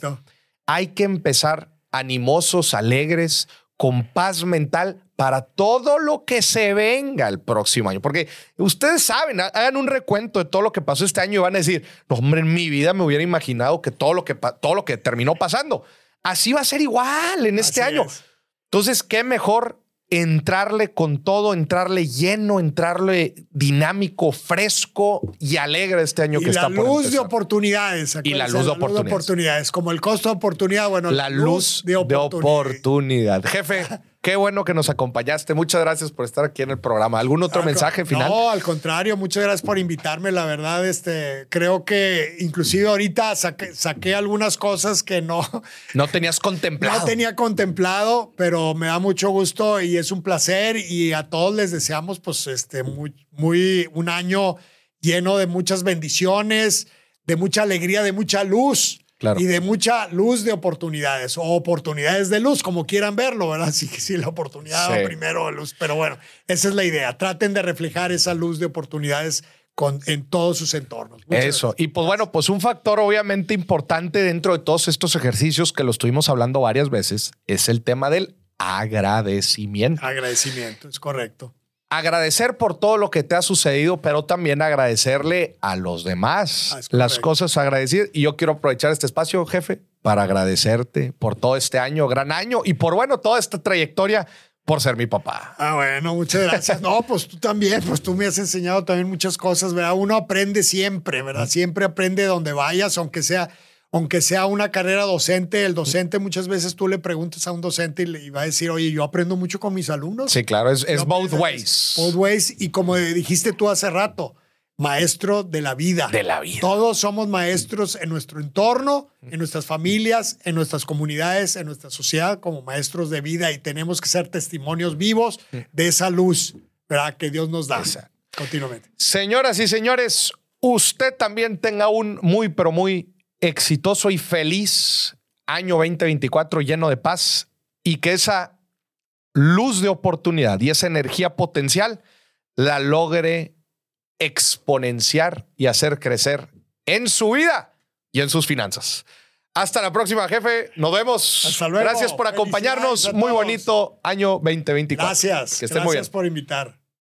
hay que empezar animosos, alegres, con paz mental para todo lo que se venga el próximo año. Porque ustedes saben, ha- hagan un recuento de todo lo que pasó este año y van a decir, no, hombre, en mi vida me hubiera imaginado que todo lo que, todo lo que terminó pasando. Así va a ser igual en este Así año. es. Entonces, qué mejor entrarle con todo, entrarle lleno, entrarle dinámico, fresco y alegre este año Y que la está por luz de oportunidades. Y la luz de oportunidades. oportunidades. Como el costo de oportunidad, bueno, La luz de oportunidad. Jefe, qué bueno que nos acompañaste. Muchas gracias por estar aquí en el programa. ¿Algún otro Al mensaje final? No, al contrario, muchas gracias por invitarme. La verdad, este, creo que inclusive ahorita saqué, saqué algunas cosas que no, No tenías contemplado. no tenía contemplado, pero me da mucho gusto y es un placer y a todos les deseamos pues este muy, muy un año lleno de muchas bendiciones, de mucha alegría, de mucha luz. Claro. Y de mucha luz de oportunidades o oportunidades de luz, como quieran verlo, ¿verdad? Sí, sí, la oportunidad Sí. primero luz, pero bueno, esa es la idea. Traten de reflejar esa luz de oportunidades con, en todos sus entornos. Muchas Eso. Y pues bueno, pues un factor obviamente importante dentro de todos estos ejercicios que lo estuvimos hablando varias veces es el tema del agradecimiento. Agradecimiento, es correcto. Agradecer por todo lo que te ha sucedido, pero también agradecerle a los demás Ah, las cosas agradecidas. Y yo quiero aprovechar este espacio, jefe, para agradecerte por todo este año, gran año, y por bueno, toda esta trayectoria por ser mi papá. Ah, bueno, muchas gracias. No, pues tú también, pues tú me has enseñado también muchas cosas, ¿verdad? Uno aprende siempre, ¿verdad? Siempre aprende donde vayas, aunque sea, aunque sea una carrera docente. El docente muchas veces tú le preguntas a un docente y le y va a decir, oye, yo aprendo mucho con mis alumnos. Sí, claro, es, both ways. Both ways. Y como dijiste tú hace rato, maestro de la vida. De la vida. Todos somos maestros en nuestro entorno, en nuestras familias, en nuestras comunidades, en nuestra sociedad, como maestros de vida y tenemos que ser testimonios vivos de esa luz, ¿verdad? Que Dios nos da continuamente. Señoras y señores, usted también tenga un muy, pero muy exitoso y feliz año 2024 lleno de paz y que esa luz de oportunidad y esa energía potencial la logre exponenciar y hacer crecer en su vida y en sus finanzas. Hasta la próxima, jefe. Nos vemos. Hasta luego. Gracias por acompañarnos. Muy bonito año 2024. Gracias. Que estén muy bien. Gracias por invitar.